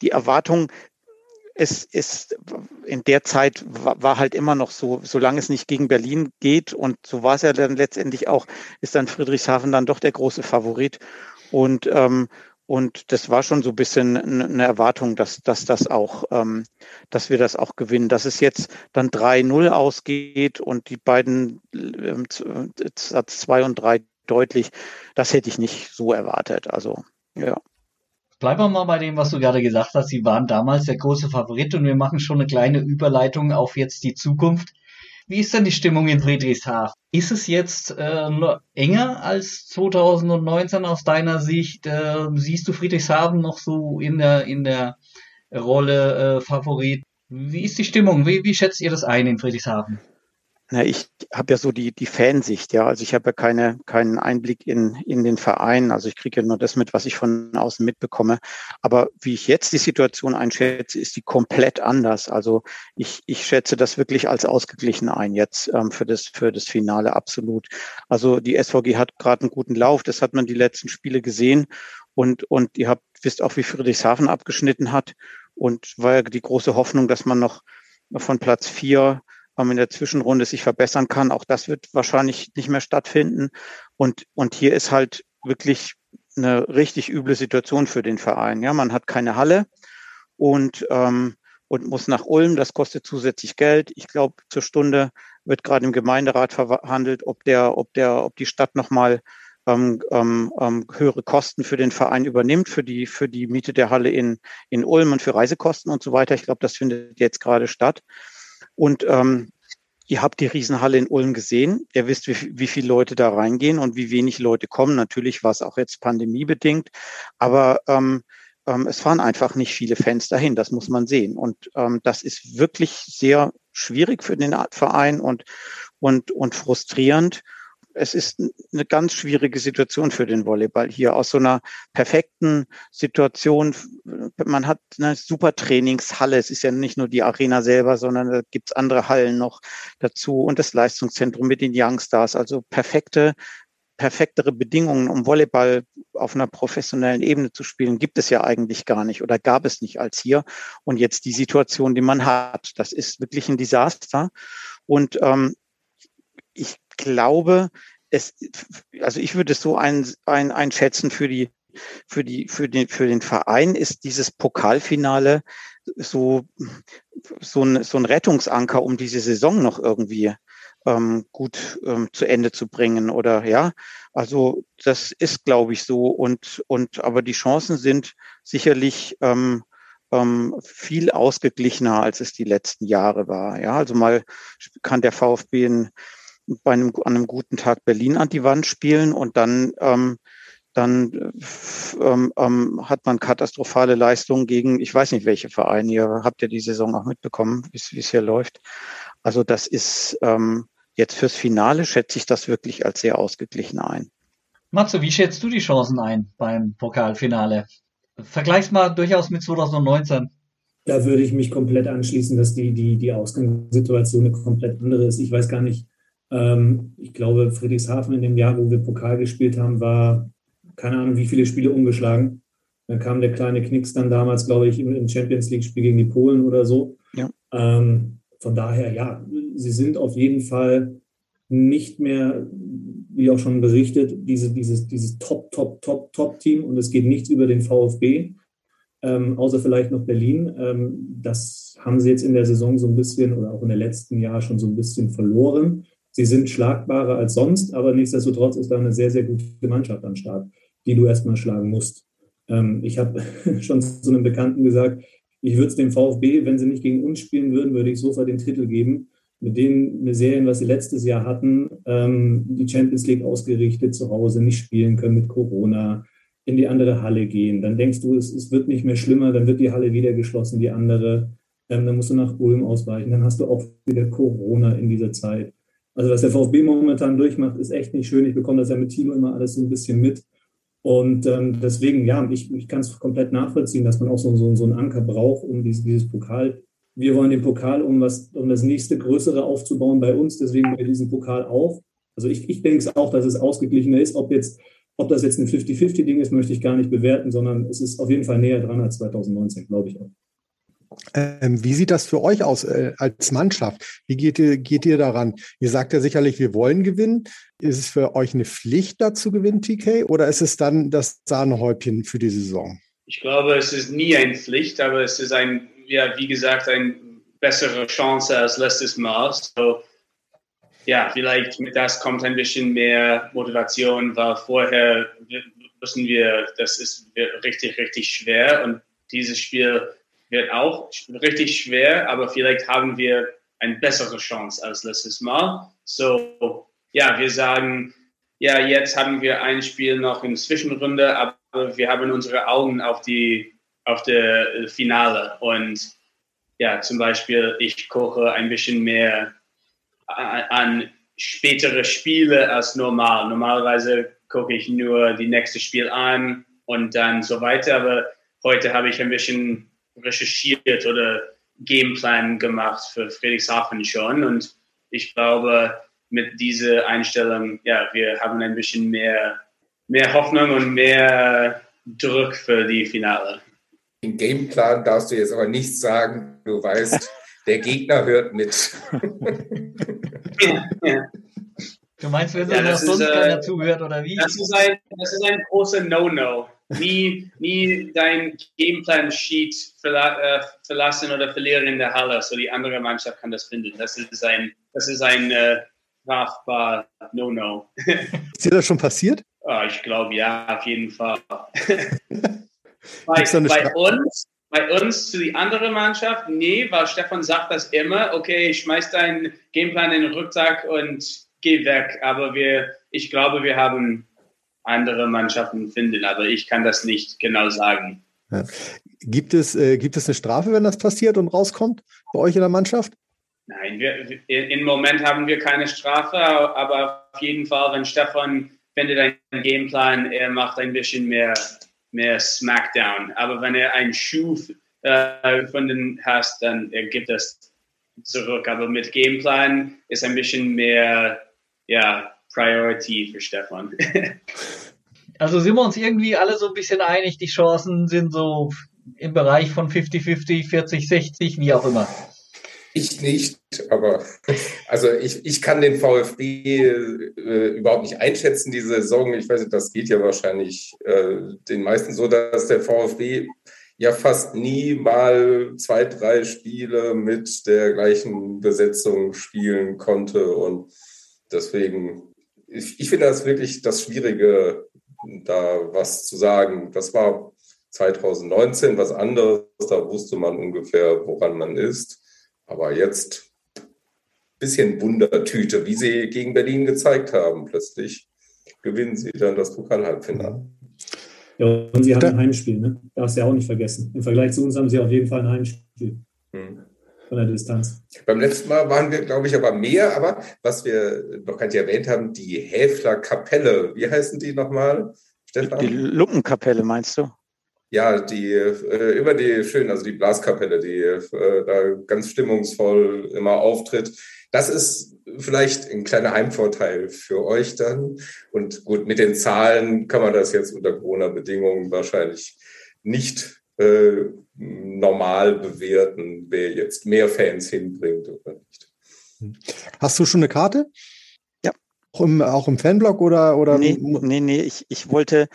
die Erwartung, es ist in der Zeit war, halt immer noch so, solange es nicht gegen Berlin geht, und so war es ja dann letztendlich auch, ist dann Friedrichshafen dann doch der große Favorit. Und, ähm, und das war schon so ein bisschen eine Erwartung, dass, dass das auch, ähm, dass wir das auch gewinnen. Dass es jetzt dann 3-0 ausgeht und die beiden ähm, Satz 2 und 3 deutlich, das hätte ich nicht so erwartet. Also, ja. Bleiben wir mal bei dem, was du gerade gesagt hast. Sie waren damals der große Favorit und wir machen schon eine kleine Überleitung auf jetzt die Zukunft. Wie ist denn die Stimmung in Friedrichshafen? Ist es jetzt äh, enger als 2019 aus deiner Sicht? Äh, siehst du Friedrichshafen noch so in der, in der Rolle äh, Favorit? Wie ist die Stimmung? Wie, wie schätzt ihr das ein in Friedrichshafen? Na, ich habe ja so die, die Fansicht, ja. Also ich habe ja keine, keinen Einblick in, in den Verein. Also ich kriege ja nur das mit, was ich von außen mitbekomme. Aber wie ich jetzt die Situation einschätze, ist die komplett anders. Also ich, ich schätze das wirklich als ausgeglichen ein jetzt ähm, für, das, für das Finale absolut. Also die SVG hat gerade einen guten Lauf, das hat man die letzten Spiele gesehen. Und, und ihr habt, wisst auch, wie Friedrichshafen abgeschnitten hat. Und war ja die große Hoffnung, dass man noch von Platz vier man in der Zwischenrunde sich verbessern kann. Auch das wird wahrscheinlich nicht mehr stattfinden. Und, und hier ist halt wirklich eine richtig üble Situation für den Verein. Ja, man hat keine Halle und, ähm, und muss nach Ulm. Das kostet zusätzlich Geld. Ich glaube, zur Stunde wird gerade im Gemeinderat verhandelt, ob der, ob der, ob die Stadt nochmal ähm, ähm, ähm, höhere Kosten für den Verein übernimmt, für die, für die Miete der Halle in, in Ulm und für Reisekosten und so weiter. Ich glaube, das findet jetzt gerade statt. Und ähm, ihr habt die Riesenhalle in Ulm gesehen. Ihr wisst, wie, wie viele Leute da reingehen und wie wenig Leute kommen. Natürlich war es auch jetzt pandemiebedingt, aber ähm, ähm, es fahren einfach nicht viele Fans dahin. Das muss man sehen. Und ähm, das ist wirklich sehr schwierig für den Verein und, und, und frustrierend es ist eine ganz schwierige Situation für den Volleyball hier aus so einer perfekten Situation. Man hat eine super Trainingshalle. Es ist ja nicht nur die Arena selber, sondern da gibt's andere Hallen noch dazu und das Leistungszentrum mit den Youngstars. Also perfekte, perfektere Bedingungen, um Volleyball auf einer professionellen Ebene zu spielen, gibt es ja eigentlich gar nicht oder gab es nicht als hier. Und jetzt die Situation, die man hat, das ist wirklich ein Desaster. Und ähm, ich glaube, es, also ich würde es so ein, ein, einschätzen für die, für die, für den, für den Verein ist dieses Pokalfinale so, so ein, so ein Rettungsanker, um diese Saison noch irgendwie ähm, gut ähm, zu Ende zu bringen oder ja. Also das ist, glaube ich, so und und aber die Chancen sind sicherlich ähm, ähm, viel ausgeglichener, als es die letzten Jahre war. Ja, also mal kann der VfB in bei einem, an einem guten Tag Berlin an die Wand spielen und dann, ähm, dann ähm, ähm, hat man katastrophale Leistungen gegen, ich weiß nicht welche Vereine, ihr habt ja die Saison auch mitbekommen, wie es hier läuft. Also das ist ähm, jetzt fürs Finale schätze ich das wirklich als sehr ausgeglichen ein. Matze, wie schätzt du die Chancen ein beim Pokalfinale? Vergleich's mal durchaus mit 2019. Da würde ich mich komplett anschließen, dass die, die, die Ausgangssituation eine komplett andere ist. Ich weiß gar nicht, Ähm, ich glaube, Friedrichshafen in dem Jahr, wo wir Pokal gespielt haben, war keine Ahnung, wie viele Spiele umgeschlagen. Dann kam der kleine Knicks dann damals, glaube ich, im Champions League-Spiel gegen die Polen oder so. Ja. Ähm, von daher, ja, sie sind auf jeden Fall nicht mehr, wie auch schon berichtet, diese, dieses, dieses Top, Top, Top, Top-Team und es geht nichts über den VfB, ähm, außer vielleicht noch Berlin. Ähm, das haben sie jetzt in der Saison so ein bisschen oder auch in der letzten Jahr schon so ein bisschen verloren. Sie sind schlagbarer als sonst, aber nichtsdestotrotz ist da eine sehr, sehr gute Mannschaft am Start, die du erstmal schlagen musst. Ähm, ich habe schon zu einem Bekannten gesagt, ich würde es dem VfB, wenn sie nicht gegen uns spielen würden, würde ich sofort den Titel geben mit den Serien, was sie letztes Jahr hatten, ähm, die Champions League ausgerichtet zu Hause, nicht spielen können mit Corona, in die andere Halle gehen. Dann denkst du, es, es wird nicht mehr schlimmer, dann wird die Halle wieder geschlossen, die andere. Ähm, dann musst du nach Ulm ausweichen. Dann hast du auch wieder Corona in dieser Zeit. Also was der VfB momentan durchmacht, ist echt nicht schön. Ich bekomme das ja mit Timo immer alles so ein bisschen mit. Und ähm, deswegen, ja, ich, ich kann es komplett nachvollziehen, dass man auch so, so, so einen Anker braucht, um dieses, dieses Pokal wir wollen den Pokal, um, was, um das nächste Größere aufzubauen bei uns, deswegen wir diesen Pokal auch. Also ich, ich denke es auch, dass es ausgeglichener ist. Ob, jetzt, ob das jetzt ein 50-50-Ding ist, möchte ich gar nicht bewerten, sondern es ist auf jeden Fall näher dran als 2019, glaube ich auch. Ähm, wie sieht das für euch aus äh, als Mannschaft? Wie geht ihr, geht ihr daran? Ihr sagt ja sicherlich, wir wollen gewinnen. Ist es für euch eine Pflicht dazu gewinnen, TK, oder ist es dann das Sahnehäubchen für die Saison? Ich glaube, es ist nie eine Pflicht, aber es ist ein ja, wie gesagt, eine bessere Chance als letztes Mal. So, ja, vielleicht mit das kommt ein bisschen mehr Motivation, weil vorher wissen wir, das ist richtig, richtig schwer und dieses Spiel wird auch richtig schwer, aber vielleicht haben wir eine bessere Chance als letztes Mal. So, ja, wir sagen, ja, jetzt haben wir ein Spiel noch in Zwischenrunde, aber wir haben unsere Augen auf die auf der äh, Finale. Und ja, zum Beispiel, ich koche ein bisschen mehr an spätere Spiele als normal. Normalerweise gucke ich nur die nächste Spiel an und dann so weiter. Aber heute habe ich ein bisschen recherchiert oder Gameplan gemacht für Friedrichshafen schon. Und ich glaube, mit dieser Einstellung, ja, wir haben ein bisschen mehr, mehr Hoffnung und mehr Druck für die Finale. Den Gameplan darfst du jetzt aber nicht sagen. Du weißt, der Gegner hört mit. Du meinst, wenn ja, sonst ist, keiner äh, zuhört oder wie? Das ist ein, das ist ein großer No-No. Nie, nie dein Gameplan-Sheet verla äh, verlassen oder verlieren in der Halle, so die andere Mannschaft kann das finden. Das ist ein, das ist ein äh, strafbar No-No. Ist dir das schon passiert? Oh, ich glaube ja, auf jeden Fall. Bei, bei uns, bei uns zu die andere Mannschaft, nee, weil Stefan sagt das immer, okay, schmeiß deinen Gameplan in den Rucksack und geh weg. Aber wir, ich glaube, wir haben andere Mannschaften finden, aber ich kann das nicht genau sagen. Ja. Gibt, es, äh, gibt es eine Strafe, wenn das passiert und rauskommt bei euch in der Mannschaft? Nein, wir, im Moment haben wir keine Strafe, aber auf jeden Fall, wenn Stefan findet einen Gameplan, er macht ein bisschen mehr mehr Smackdown. Aber wenn er einen Schuh äh, von den hast, dann er gibt das zurück. Aber mit Gameplan ist ein bisschen mehr ja, Priority für Stefan. also sind wir uns irgendwie alle so ein bisschen einig, die Chancen sind so im Bereich von 50-50, 40-60, wie auch immer. Ich nicht, aber also ich, ich kann den VfB äh, überhaupt nicht einschätzen, diese Saison. Ich weiß nicht, das geht ja wahrscheinlich äh, den meisten so, dass der VfB ja fast nie mal zwei, drei Spiele mit der gleichen Besetzung spielen konnte. Und deswegen, ich, ich finde das wirklich das Schwierige, da was zu sagen. Das war 2019 was anderes, da wusste man ungefähr, woran man ist. Aber jetzt ein bisschen Wundertüte, wie sie gegen Berlin gezeigt haben. Plötzlich gewinnen sie dann das Pokalhalbfinale. Ja, und sie haben ein Heimspiel, ne? Darfst du ja auch nicht vergessen. Im Vergleich zu uns haben sie auf jeden Fall ein Heimspiel. Hm. Von der Distanz. Beim letzten Mal waren wir, glaube ich, aber mehr. Aber was wir noch gar nicht erwähnt haben, die Häfler Kapelle. Wie heißen die nochmal, Stefan? Die Luckenkapelle, meinst du? ja, die äh, immer die schön, also die Blaskapelle, die äh, da ganz stimmungsvoll immer auftritt. das ist vielleicht ein kleiner Heimvorteil für euch dann. Und gut, mit den Zahlen kann man das jetzt unter Corona-Bedingungen wahrscheinlich nicht äh, normal bewerten, wer jetzt mehr Fans hinbringt oder nicht. Hast du schon eine Karte? Ja. Auch im, auch im Fanblog oder? oder nee, nee, nee ich, ich wollte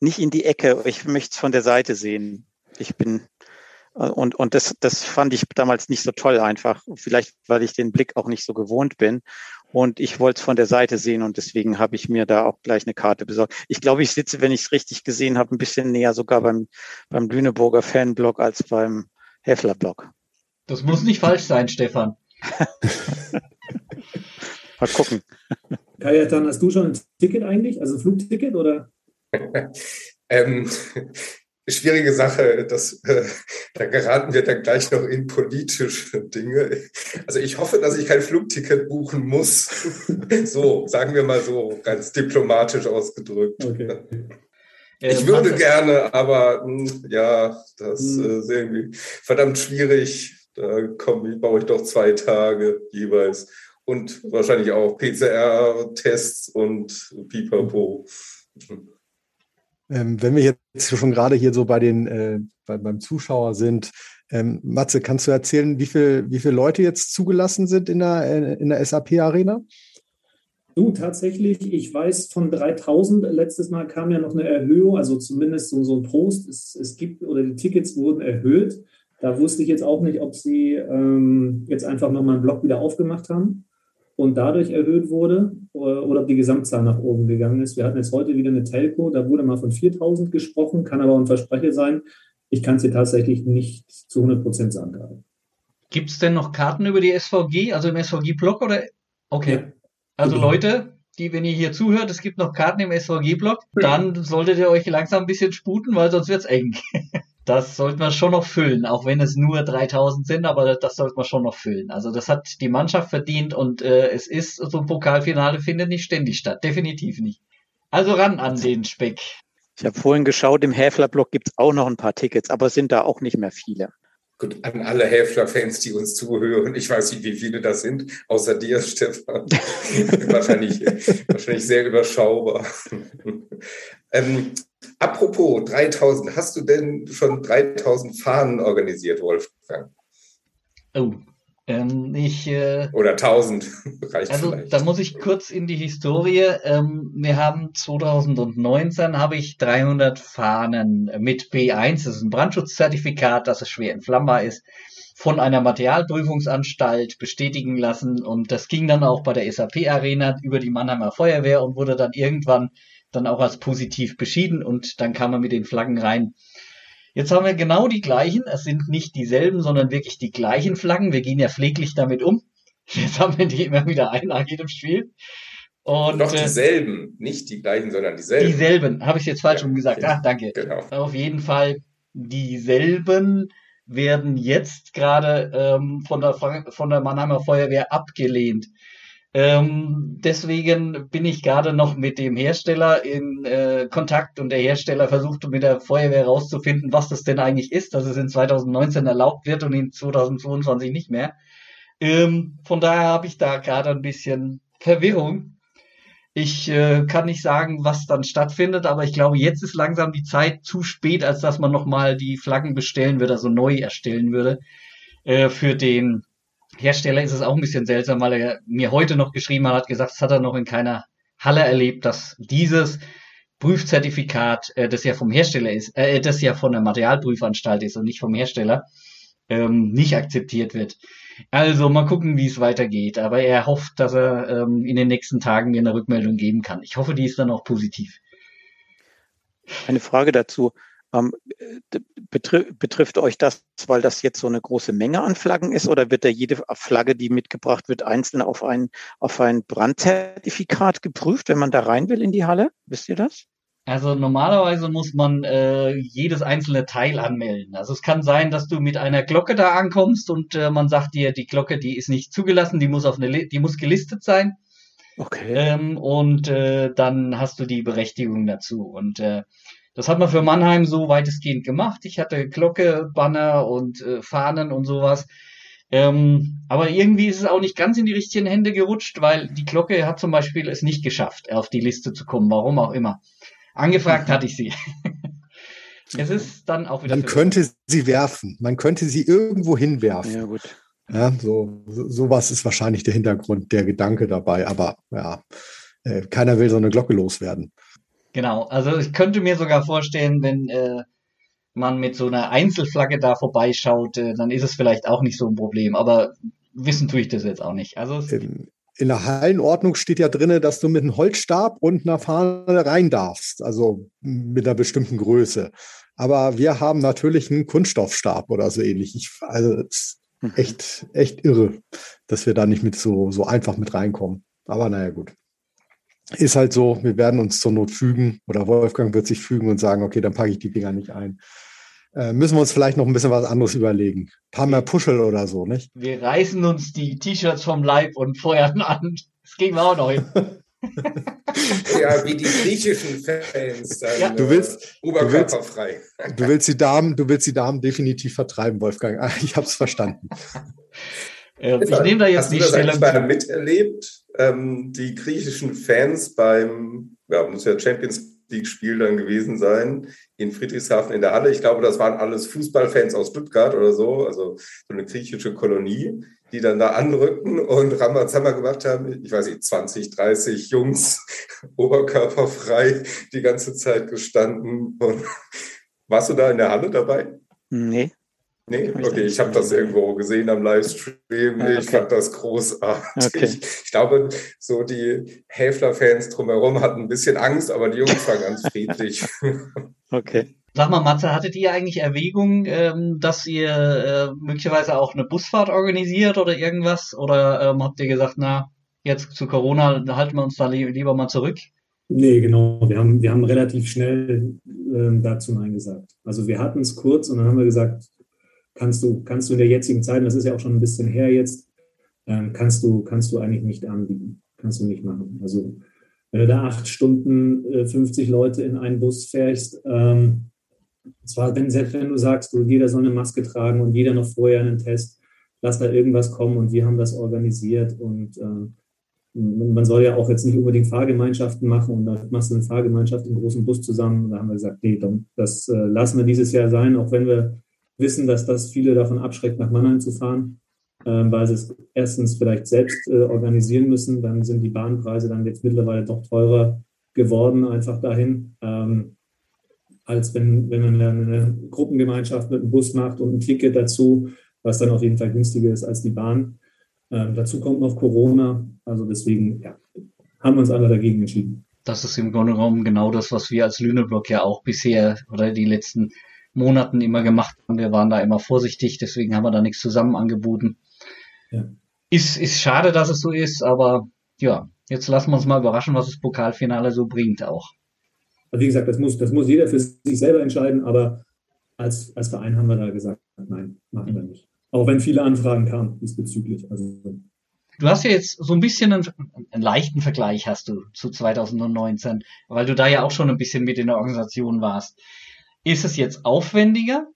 nicht in die Ecke, ich möchte es von der Seite sehen. Ich bin und, und das, das fand ich damals nicht so toll einfach. Vielleicht, weil ich den Blick auch nicht so gewohnt bin. Und ich wollte es von der Seite sehen und deswegen habe ich mir da auch gleich eine Karte besorgt. Ich glaube, ich sitze, wenn ich es richtig gesehen habe, ein bisschen näher sogar beim, beim Lüneburger Fanblog als beim Heffler-Blog. Das muss nicht falsch sein, Stefan. Mal gucken. Kajetan, hast du schon ein Ticket eigentlich? Also ein Flugticket oder? ähm, schwierige Sache. Das, äh, da geraten wir dann gleich noch in politische Dinge. Also ich hoffe, dass ich kein Flugticket buchen muss. so, sagen wir mal so, ganz diplomatisch ausgedrückt. Okay. Ich äh, würde gerne, aber mh, hm, ja, das hm. äh, ist irgendwie verdammt schwierig. Da komm, baue ich doch zwei Tage jeweils. Und wahrscheinlich auch PCR-Tests und Pipapo. Ähm, wenn wir jetzt schon gerade hier so bei den, äh, bei, beim Zuschauer sind, ähm, Matze, kannst du erzählen, wie, viel, wie viele Leute jetzt zugelassen sind in der, äh, in der SAP-Arena? Du, tatsächlich, ich weiß von 3000, letztes Mal kam ja noch eine Erhöhung, also zumindest so, so ein Post, es, es gibt oder die Tickets wurden erhöht. Da wusste ich jetzt auch nicht, ob sie ähm, jetzt einfach nochmal einen Block wieder aufgemacht haben und dadurch erhöht wurde oder ob die Gesamtzahl nach oben gegangen ist. Wir hatten jetzt heute wieder eine Telco, da wurde mal von 4000 gesprochen, kann aber ein Versprecher sein. Ich kann es dir tatsächlich nicht zu 100 Prozent sagen gerade. Gibt es denn noch Karten über die SVG, also im SVG-Blog oder? Okay. Ja. Also genau. Leute, die, wenn ihr hier zuhört, es gibt noch Karten im SVG-Blog, dann solltet ihr euch langsam ein bisschen sputen, weil sonst wird es eng. das sollten wir schon noch füllen, auch wenn es nur 3000 sind, aber das sollten wir schon noch füllen. Also das hat die Mannschaft verdient und äh, es ist, so ein Pokalfinale findet nicht ständig statt, definitiv nicht. Also ran an den Speck. Ich habe vorhin geschaut, im Häfler-Blog gibt es auch noch ein paar Tickets, aber sind da auch nicht mehr viele. Gut, an alle Häfler-Fans, die uns zuhören. Ich weiß nicht, wie viele das sind, außer dir, Stefan. wahrscheinlich, wahrscheinlich sehr überschaubar. ähm, Apropos 3000, hast du denn schon 3000 Fahnen organisiert, Wolfgang? Oh, ähm, ich. Äh, Oder 1000, reicht Also, vielleicht. da muss ich kurz in die Historie. Ähm, wir haben 2019 habe ich 300 Fahnen mit B1, das ist ein Brandschutzzertifikat, das es schwer entflammbar ist, von einer Materialprüfungsanstalt bestätigen lassen. Und das ging dann auch bei der SAP Arena über die Mannheimer Feuerwehr und wurde dann irgendwann dann auch als positiv beschieden und dann kam man mit den Flaggen rein. Jetzt haben wir genau die gleichen. Es sind nicht dieselben, sondern wirklich die gleichen Flaggen. Wir gehen ja pfleglich damit um. Jetzt haben wir die immer wieder ein nach jedem Spiel. Und, Doch äh, dieselben, nicht die gleichen, sondern dieselben. Dieselben, habe ich jetzt falsch ja, rum gesagt. Ja, ah, danke. Genau. Auf jeden Fall dieselben werden jetzt gerade ähm, von, der, von der Mannheimer Feuerwehr abgelehnt. Ähm, deswegen bin ich gerade noch mit dem Hersteller in äh, Kontakt und der Hersteller versucht mit der Feuerwehr herauszufinden, was das denn eigentlich ist, dass es in 2019 erlaubt wird und in 2022 nicht mehr. Ähm, von daher habe ich da gerade ein bisschen Verwirrung. Ich äh, kann nicht sagen, was dann stattfindet, aber ich glaube, jetzt ist langsam die Zeit zu spät, als dass man nochmal die Flaggen bestellen würde, also neu erstellen würde äh, für den Hersteller ist es auch ein bisschen seltsam, weil er mir heute noch geschrieben hat, hat gesagt, das hat er noch in keiner Halle erlebt, dass dieses Prüfzertifikat, äh, das ja vom Hersteller ist, äh, das ja von der Materialprüfanstalt ist und nicht vom Hersteller, ähm, nicht akzeptiert wird. Also mal gucken, wie es weitergeht. Aber er hofft, dass er ähm, in den nächsten Tagen mir eine Rückmeldung geben kann. Ich hoffe, die ist dann auch positiv. Eine Frage dazu. Ähm, betri betrifft euch das, weil das jetzt so eine große Menge an Flaggen ist, oder wird da jede Flagge, die mitgebracht wird, einzeln auf ein, auf ein Brandzertifikat geprüft, wenn man da rein will in die Halle? Wisst ihr das? Also normalerweise muss man äh, jedes einzelne Teil anmelden. Also es kann sein, dass du mit einer Glocke da ankommst und äh, man sagt dir, die Glocke, die ist nicht zugelassen, die muss auf eine, die muss gelistet sein. Okay. Ähm, und äh, dann hast du die Berechtigung dazu. Und äh, das hat man für Mannheim so weitestgehend gemacht. Ich hatte Glocke, Banner und äh, Fahnen und sowas. Ähm, aber irgendwie ist es auch nicht ganz in die richtigen Hände gerutscht, weil die Glocke hat zum Beispiel es nicht geschafft, auf die Liste zu kommen, warum auch immer. Angefragt hatte ich sie. es ist dann auch wieder. Man könnte sie werfen. Man könnte sie irgendwo hinwerfen. Ja, gut. Ja, so, so sowas ist wahrscheinlich der Hintergrund, der Gedanke dabei. Aber ja, äh, keiner will so eine Glocke loswerden. Genau, also ich könnte mir sogar vorstellen, wenn äh, man mit so einer Einzelflagge da vorbeischaut, äh, dann ist es vielleicht auch nicht so ein Problem. Aber wissen tue ich das jetzt auch nicht. Also in, in der Hallenordnung steht ja drin, dass du mit einem Holzstab und einer Fahne rein darfst, also mit einer bestimmten Größe. Aber wir haben natürlich einen Kunststoffstab oder so ähnlich. Ich, also es ist echt, echt irre, dass wir da nicht mit so, so einfach mit reinkommen. Aber naja, gut. Ist halt so, wir werden uns zur Not fügen oder Wolfgang wird sich fügen und sagen, okay, dann packe ich die Dinger nicht ein. Äh, müssen wir uns vielleicht noch ein bisschen was anderes überlegen. Ein paar mehr Puschel oder so, nicht? Wir reißen uns die T-Shirts vom Leib und feuern an. Das ging auch noch hin. ja, wie die griechischen Fans. Dann, ja. Du willst äh, oberkörperfrei. Du willst, du willst, die Damen, du willst die Damen definitiv vertreiben, Wolfgang. Ich habe es verstanden. Äh, ich nehme da jetzt Hast die du das Stelle. Mal miterlebt, ähm, die griechischen Fans beim, ja, muss ja Champions League-Spiel dann gewesen sein in Friedrichshafen in der Halle. Ich glaube, das waren alles Fußballfans aus Stuttgart oder so, also so eine griechische Kolonie, die dann da anrückten und Ramazamba gemacht haben. Ich weiß nicht, 20, 30 Jungs, oberkörperfrei, die ganze Zeit gestanden. Und warst du da in der Halle dabei? Nee. Nee, okay, ich habe das irgendwo gesehen am Livestream. Ah, okay. Ich fand das großartig. Okay. Ich glaube, so die Häfler-Fans drumherum hatten ein bisschen Angst, aber die Jungs waren ganz friedlich. Okay. Sag mal, Matze, hattet ihr eigentlich Erwägung, ähm, dass ihr äh, möglicherweise auch eine Busfahrt organisiert oder irgendwas? Oder ähm, habt ihr gesagt, na, jetzt zu Corona halten wir uns da li lieber mal zurück? Nee, genau. Wir haben, wir haben relativ schnell ähm, dazu Nein gesagt. Also wir hatten es kurz und dann haben wir gesagt, kannst du, kannst du in der jetzigen Zeit, das ist ja auch schon ein bisschen her jetzt, ähm, kannst du, kannst du eigentlich nicht anbieten. Kannst du nicht machen. Also wenn du da acht Stunden äh, 50 Leute in einen Bus fährst, ähm, zwar, wenn, selbst wenn du sagst, du, jeder soll eine Maske tragen und jeder noch vorher einen Test, lass da irgendwas kommen und wir haben das organisiert und äh, man soll ja auch jetzt nicht unbedingt Fahrgemeinschaften machen und dann machst du eine Fahrgemeinschaft im großen Bus zusammen. Und da haben wir gesagt, nee, das äh, lassen wir dieses Jahr sein, auch wenn wir wissen, dass das viele davon abschreckt, nach Mannheim zu fahren, ähm, weil sie es erstens vielleicht selbst äh, organisieren müssen. Dann sind die Bahnpreise dann jetzt mittlerweile doch teurer geworden, einfach dahin, ähm, als wenn, wenn man eine Gruppengemeinschaft mit einem Bus macht und ein Ticket dazu, was dann auf jeden Fall günstiger ist als die Bahn. Ähm, dazu kommt noch Corona. Also deswegen ja, haben wir uns alle dagegen entschieden. Das ist im Grunde genommen genau das, was wir als Lüneblock ja auch bisher oder die letzten Monaten immer gemacht haben. Wir waren da immer vorsichtig, deswegen haben wir da nichts zusammen angeboten. Ja. Ist, ist schade, dass es so ist, aber ja, jetzt lassen wir uns mal überraschen, was das Pokalfinale so bringt auch. Also wie gesagt, das muss, das muss jeder für sich selber entscheiden, aber als, als Verein haben wir da gesagt, nein, machen wir nicht. Auch wenn viele Anfragen kamen diesbezüglich. Also, Du hast ja jetzt so ein bisschen einen, einen, leichten Vergleich hast du zu 2019, weil du da ja auch schon ein bisschen mit in der Organisation warst. Ist es jetzt aufwendiger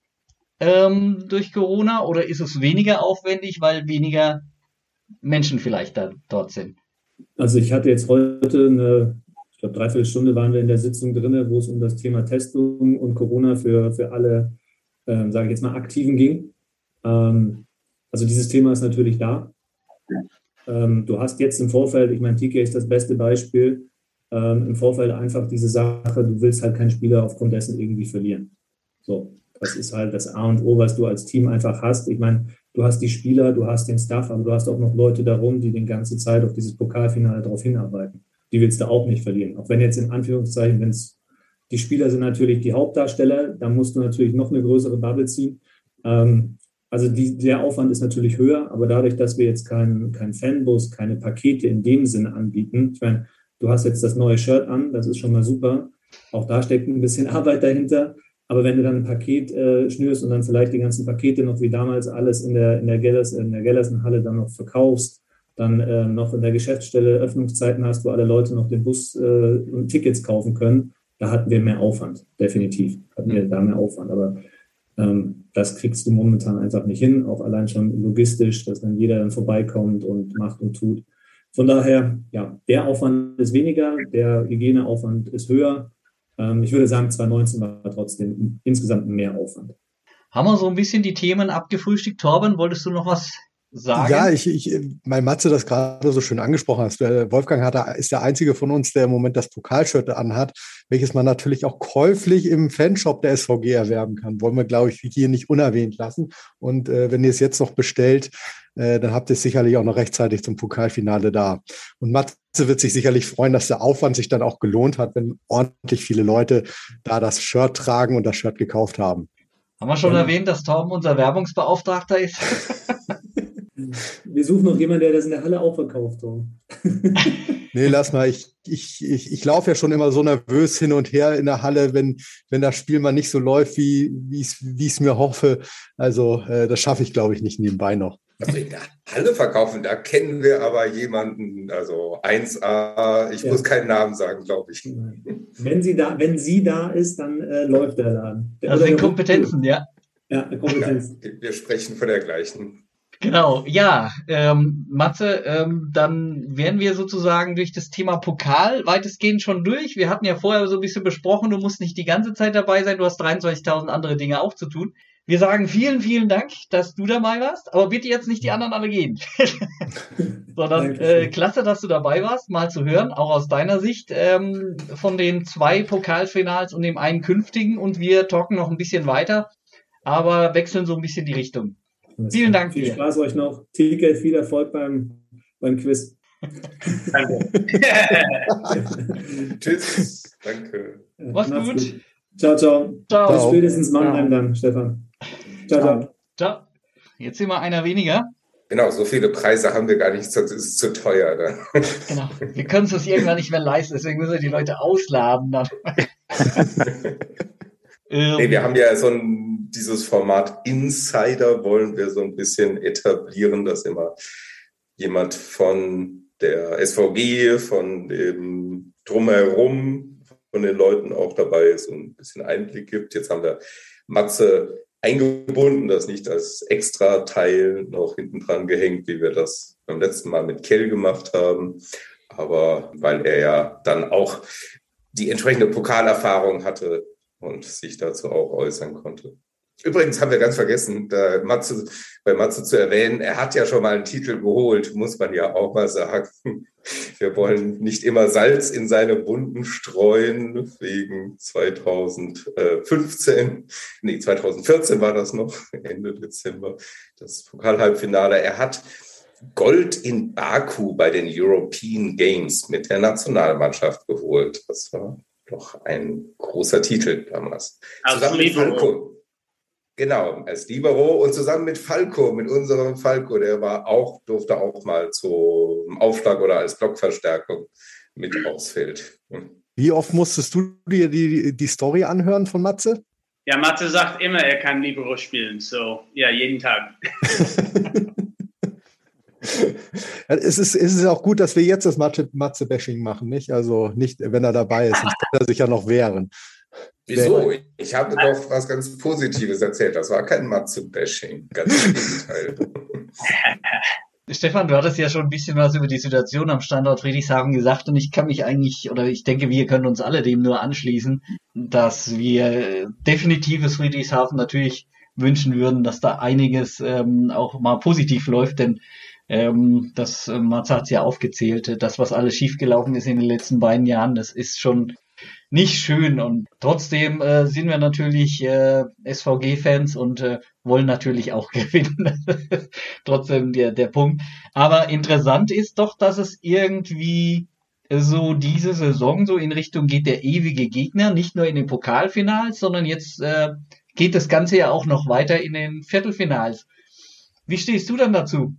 ähm, durch Corona oder ist es weniger aufwendig, weil weniger Menschen vielleicht da dort sind? Also ich hatte jetzt heute eine, ich glaube, dreiviertel Stunde waren wir in der Sitzung drin, wo es um das Thema Testung und Corona für, für alle, ähm, sage ich jetzt mal, Aktiven ging. Ähm, also dieses Thema ist natürlich da. Ähm, du hast jetzt im Vorfeld, ich meine, TK ist das beste Beispiel, ähm, im Vorfeld einfach diese Sache, du willst halt keinen Spieler aufgrund dessen irgendwie verlieren. So, das ist halt das A und O, was du als Team einfach hast. Ich meine, du hast die Spieler, du hast den Staff, aber du hast auch noch Leute darum, die die ganze Zeit auf dieses Pokalfinale darauf hinarbeiten. Die willst du auch nicht verlieren. Auch wenn jetzt in Anführungszeichen, wenn es die Spieler sind natürlich die Hauptdarsteller, da musst du natürlich noch eine größere Bubble ziehen. Ähm, also die, der Aufwand ist natürlich höher, aber dadurch, dass wir jetzt keinen kein Fanbus, keine Pakete in dem Sinne anbieten, ich meine, du hast jetzt das neue Shirt an, das ist schon mal super. Auch da steckt ein bisschen Arbeit dahinter. Aber wenn du dann ein Paket äh, schnürst und dann vielleicht die ganzen Pakete noch wie damals alles in der, in der, Gellers, in der Gellersenhalle dann noch verkaufst, dann äh, noch in der Geschäftsstelle Öffnungszeiten hast, wo alle Leute noch den Bus äh, und Tickets kaufen können, da hatten wir mehr Aufwand, definitiv. Hatten wir da mehr Aufwand. Aber Ähm, das kriegst du momentan einfach nicht hin, auch allein schon logistisch, dass dann jeder dann vorbeikommt und macht und tut. Von daher, ja, der Aufwand ist weniger, der Hygieneaufwand ist höher. Ähm, ich würde sagen, 2019 war trotzdem insgesamt mehr Aufwand. Haben wir so ein bisschen die Themen abgefrühstückt? Torben, wolltest du noch was sagen? Ja, ich, ich, mein Matze das gerade so schön angesprochen hast. Wolfgang hat, ist der einzige von uns, der im Moment das Pokalshirt anhat, welches man natürlich auch käuflich im Fanshop der SVG erwerben kann. Wollen wir, glaube ich, hier nicht unerwähnt lassen. Und äh, wenn ihr es jetzt noch bestellt, äh, dann habt ihr es sicherlich auch noch rechtzeitig zum Pokalfinale da. Und Matze wird sich sicherlich freuen, dass der Aufwand sich dann auch gelohnt hat, wenn ordentlich viele Leute da das Shirt tragen und das Shirt gekauft haben. Haben wir schon ja. erwähnt, dass Torben unser Werbungsbeauftragter ist? Wir suchen noch jemanden, der das in der Halle auch verkauft. nee, lass mal. Ich, ich, ich, ich laufe ja schon immer so nervös hin und her in der Halle, wenn, wenn das Spiel mal nicht so läuft, wie, wie ich es mir hoffe. Also äh, das schaffe ich, glaube ich, nicht nebenbei noch. Also in der Halle verkaufen, da kennen wir aber jemanden, also 1A, ich ja. muss keinen Namen sagen, glaube ich. Wenn sie da, wenn sie da ist, dann äh, läuft der Laden. Der also sind Kompetenzen, ja. Ja, Kompetenzen. Ja, wir sprechen von der gleichen. Genau, ja, ähm, Matze, ähm, dann wären wir sozusagen durch das Thema Pokal weitestgehend schon durch. Wir hatten ja vorher so ein bisschen besprochen, du musst nicht die ganze Zeit dabei sein, du hast 23.000 andere Dinge auch zu tun. Wir sagen vielen, vielen Dank, dass du dabei warst, aber bitte jetzt nicht die anderen alle gehen. Sondern äh, klasse, dass du dabei warst, mal zu hören, auch aus deiner Sicht ähm, von den zwei Pokalfinals und dem einen künftigen und wir talken noch ein bisschen weiter, aber wechseln so ein bisschen die Richtung. Vielen Dank. Viel Spaß euch noch. Ticket, viel Erfolg beim, beim Quiz. Danke. Tschüss. Danke. Mach's gut. gut. Ciao, ciao. Ciao. Bis spätestens Mannheim dann, Stefan. Ciao, ciao. Ciao. Jetzt sind wir einer weniger. Genau, so viele Preise haben wir gar nicht, sonst ist es zu teuer. Ne? Genau, wir können es uns irgendwann nicht mehr leisten, deswegen müssen wir die Leute ausladen. Dann. nee, wir haben ja so ein, dieses Format Insider wollen wir so ein bisschen etablieren, dass immer jemand von der SVG, von dem Drumherum, von den Leuten auch dabei ist und ein bisschen Einblick gibt. Jetzt haben wir Matze eingebunden, das nicht als extra Teil noch hinten dran gehängt, wie wir das beim letzten Mal mit Kell gemacht haben. Aber weil er ja dann auch die entsprechende Pokalerfahrung hatte, und sich dazu auch äußern konnte. Übrigens haben wir ganz vergessen, Matze, bei Matze zu erwähnen, er hat ja schon mal einen Titel geholt, muss man ja auch mal sagen. Wir wollen nicht immer Salz in seine Wunden streuen, wegen 2015, nee, 2014 war das noch, Ende Dezember, das Pokalhalbfinale. Er hat Gold in Baku bei den European Games mit der Nationalmannschaft geholt. Das war doch ein großer Titel damals. Als zusammen Libero. mit Falco. Genau, als Libero und zusammen mit Falco, mit unserem Falco, der war auch, durfte auch mal zum Aufschlag oder als Blockverstärkung mit ausfällt. Wie oft musstest du dir die, die Story anhören von Matze? Ja, Matze sagt immer, er kann Libero spielen. So, ja, jeden Tag. es, ist, es ist auch gut, dass wir jetzt das Matze-Bashing machen, nicht? Also nicht, wenn er dabei ist, sonst kann er sich ja noch wehren. Wieso? Ich habe doch was ganz Positives erzählt. Das war kein Matze-Bashing. Ganz im Gegenteil. Stefan, du hattest ja schon ein bisschen was über die Situation am Standort Friedrichshafen gesagt und ich kann mich eigentlich, oder ich denke, wir können uns alle dem nur anschließen, dass wir definitives Friedrichshafen natürlich wünschen würden, dass da einiges ähm, auch mal positiv läuft, denn ähm, das äh, Matze hat ja aufgezählt. Das, was alles schiefgelaufen ist in den letzten beiden Jahren, das ist schon nicht schön. Und trotzdem äh, sind wir natürlich äh, SVG-Fans und äh, wollen natürlich auch gewinnen. trotzdem der, der Punkt. Aber interessant ist doch, dass es irgendwie so diese Saison so in Richtung geht der ewige Gegner, nicht nur in den Pokalfinals, sondern jetzt äh, geht das Ganze ja auch noch weiter in den Viertelfinals. Wie stehst du dann dazu?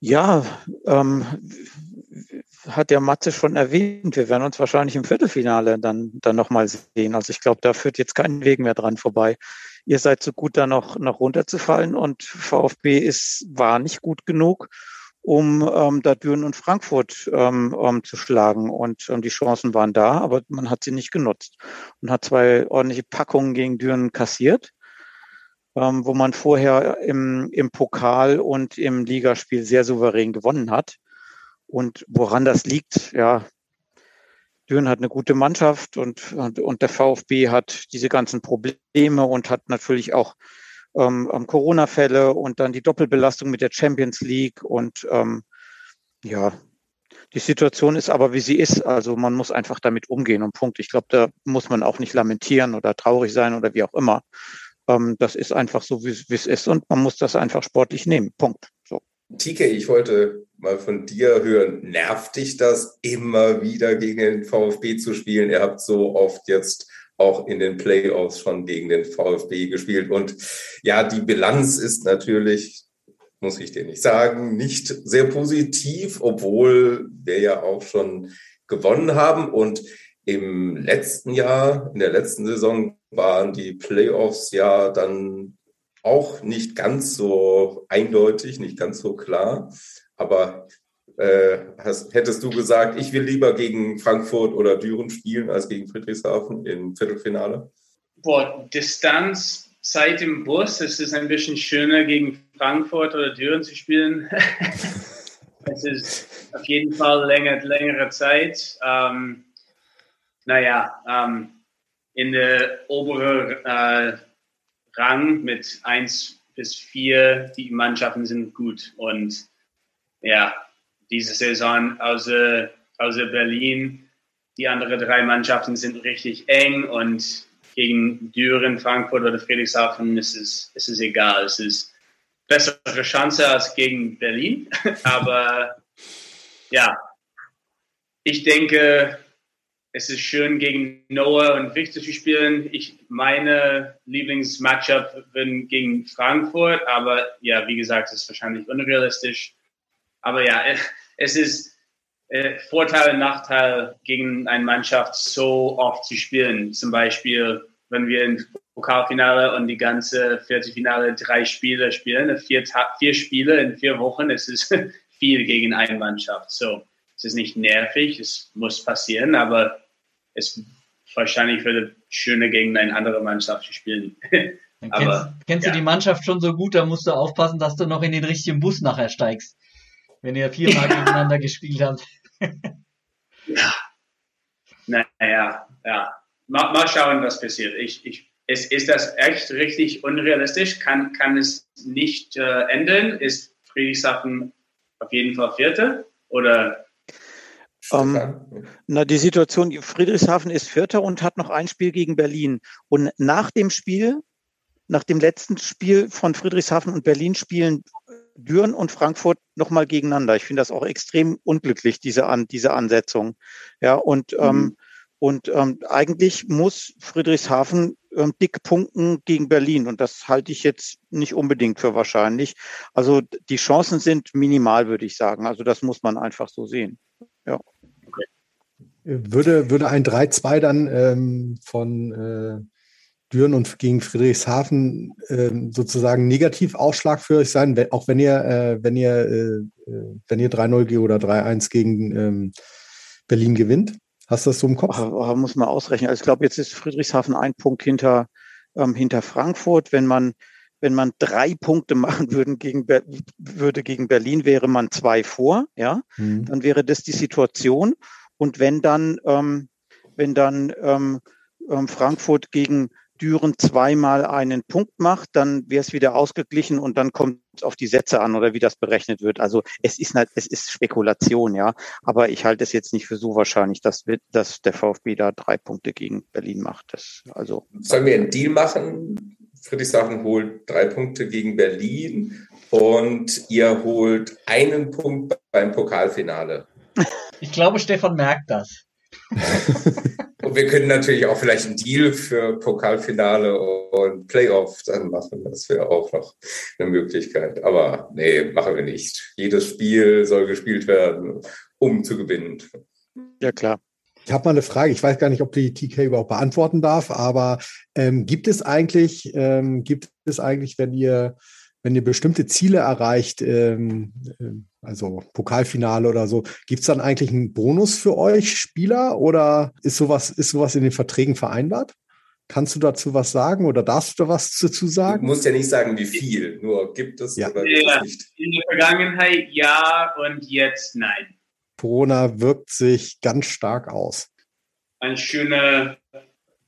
Ja, ähm, hat ja Matze schon erwähnt, wir werden uns wahrscheinlich im Viertelfinale dann, dann nochmal sehen. Also ich glaube, da führt jetzt kein Weg mehr dran vorbei. Ihr seid so gut, da noch, noch runterzufallen und VfB ist, war nicht gut genug, um ähm, da Düren und Frankfurt ähm, um, zu schlagen. Und ähm, die Chancen waren da, aber man hat sie nicht genutzt und hat zwei ordentliche Packungen gegen Düren kassiert. Ähm, wo man vorher im, im Pokal und im Ligaspiel sehr souverän gewonnen hat. Und woran das liegt, ja, Düren hat eine gute Mannschaft und, und, und der VfB hat diese ganzen Probleme und hat natürlich auch ähm, ähm, Corona-Fälle und dann die Doppelbelastung mit der Champions League und ähm, ja, die Situation ist aber, wie sie ist. Also man muss einfach damit umgehen und Punkt. Ich glaube, da muss man auch nicht lamentieren oder traurig sein oder wie auch immer. Ähm, das ist einfach so, wie es ist und man muss das einfach sportlich nehmen. Punkt. So. TK, ich wollte mal von dir hören, nervt dich das immer wieder gegen den VfB zu spielen? Ihr habt so oft jetzt auch in den Playoffs schon gegen den VfB gespielt. Und ja, die Bilanz ist natürlich, muss ich dir nicht sagen, nicht sehr positiv, obwohl wir ja auch schon gewonnen haben. Und im letzten Jahr, in der letzten Saison, waren die Playoffs ja dann auch nicht ganz so eindeutig, nicht ganz so klar. Aber äh, hast, hättest du gesagt, ich will lieber gegen Frankfurt oder Düren spielen als gegen Friedrichshafen im Viertelfinale? Boah, Distanz, Zeit im Bus, es ist ein bisschen schöner gegen Frankfurt oder Düren zu spielen. es ist auf jeden Fall länger, längere Zeit. Ähm, naja, ähm, in der oberen äh, Rang mit 1 bis 4, die Mannschaften sind gut. Und ja, diese Saison außer, außer Berlin, die anderen drei Mannschaften sind richtig eng und gegen Düren, Frankfurt oder Friedrichshafen ist es, ist es egal. Es ist bessere Chance als gegen Berlin. Aber ja, ich denke, es ist schön, gegen Noah und Victor zu spielen. Ich, meine Lieblingsmatchup bin gegen Frankfurt, aber ja, wie gesagt, es ist wahrscheinlich unrealistisch. Aber ja, es ist äh, Vorteil und Nachteil, gegen eine Mannschaft so oft zu spielen. Zum Beispiel, wenn wir im Pokalfinale und die ganze Viertelfinale drei Spiele spielen, vier, vier Spiele in vier Wochen, es ist viel gegen eine Mannschaft. So, es ist nicht nervig, es muss passieren, aber es wahrscheinlich würde schöner gegen eine andere Mannschaft zu spielen. kennst, Aber, kennst ja. du die Mannschaft schon so gut, da musst du aufpassen, dass du noch in den richtigen Bus nachher steigst. Wenn ihr viermal gegeneinander gespielt habt. ja. Naja, ja. Mal, mal schauen, was passiert. Ich, ich, ist, ist das echt richtig unrealistisch? Kann, kann es nicht äh, ändern? Ist Friedrichshafen auf jeden Fall Vierte? Oder ähm, na, die Situation, Friedrichshafen ist Vierter und hat noch ein Spiel gegen Berlin. Und nach dem Spiel, nach dem letzten Spiel von Friedrichshafen und Berlin spielen Düren und Frankfurt nochmal gegeneinander. Ich finde das auch extrem unglücklich, diese, An diese Ansetzung. Ja, und, mhm. ähm, und ähm, eigentlich muss Friedrichshafen ähm, dick punkten gegen Berlin. Und das halte ich jetzt nicht unbedingt für wahrscheinlich. Also die Chancen sind minimal, würde ich sagen. Also das muss man einfach so sehen. Ja. Würde, würde ein 3-2 dann ähm, von äh, Düren und gegen Friedrichshafen äh, sozusagen Negativausschlag für euch sein, wenn, auch wenn ihr, äh, wenn ihr, äh, äh wenn ihr 3-0 oder 3-1 gegen ähm, Berlin gewinnt? Hast du das so im Kopf? Ach, muss man ausrechnen. Also ich glaube, jetzt ist Friedrichshafen ein Punkt hinter, ähm, hinter Frankfurt. Wenn man, wenn man drei Punkte machen würden gegen, würde gegen Berlin, wäre man zwei vor, ja. Mhm. Dann wäre das die Situation. Und wenn dann, ähm, wenn dann ähm, ähm, Frankfurt gegen Düren zweimal einen Punkt macht, dann wäre es wieder ausgeglichen und dann kommt es auf die Sätze an oder wie das berechnet wird. Also es ist es ist Spekulation, ja. Aber ich halte es jetzt nicht für so wahrscheinlich, dass, dass der VfB da drei Punkte gegen Berlin macht. Das, also, Sollen wir einen Deal machen? Friedrichshafen holt drei Punkte gegen Berlin und ihr holt einen Punkt beim Pokalfinale. Ich glaube, Stefan merkt das. und wir können natürlich auch vielleicht einen Deal für Pokalfinale und Playoff dann machen. Das wäre auch noch eine Möglichkeit. Aber nee, machen wir nicht. Jedes Spiel soll gespielt werden, um zu gewinnen. Ja, klar. Ich habe mal eine Frage. Ich weiß gar nicht, ob die TK überhaupt beantworten darf, aber ähm, gibt es eigentlich, ähm, gibt es eigentlich, wenn ihr wenn ihr bestimmte Ziele erreicht, ähm, äh, also Pokalfinale oder so, gibt es dann eigentlich einen Bonus für euch Spieler oder ist sowas, ist sowas in den Verträgen vereinbart? Kannst du dazu was sagen oder darfst du was dazu sagen? Du musst ja nicht sagen, wie viel, nur gibt es ja. oder gibt es nicht? In der Vergangenheit ja und jetzt nein. Corona wirkt sich ganz stark aus. Ein schöner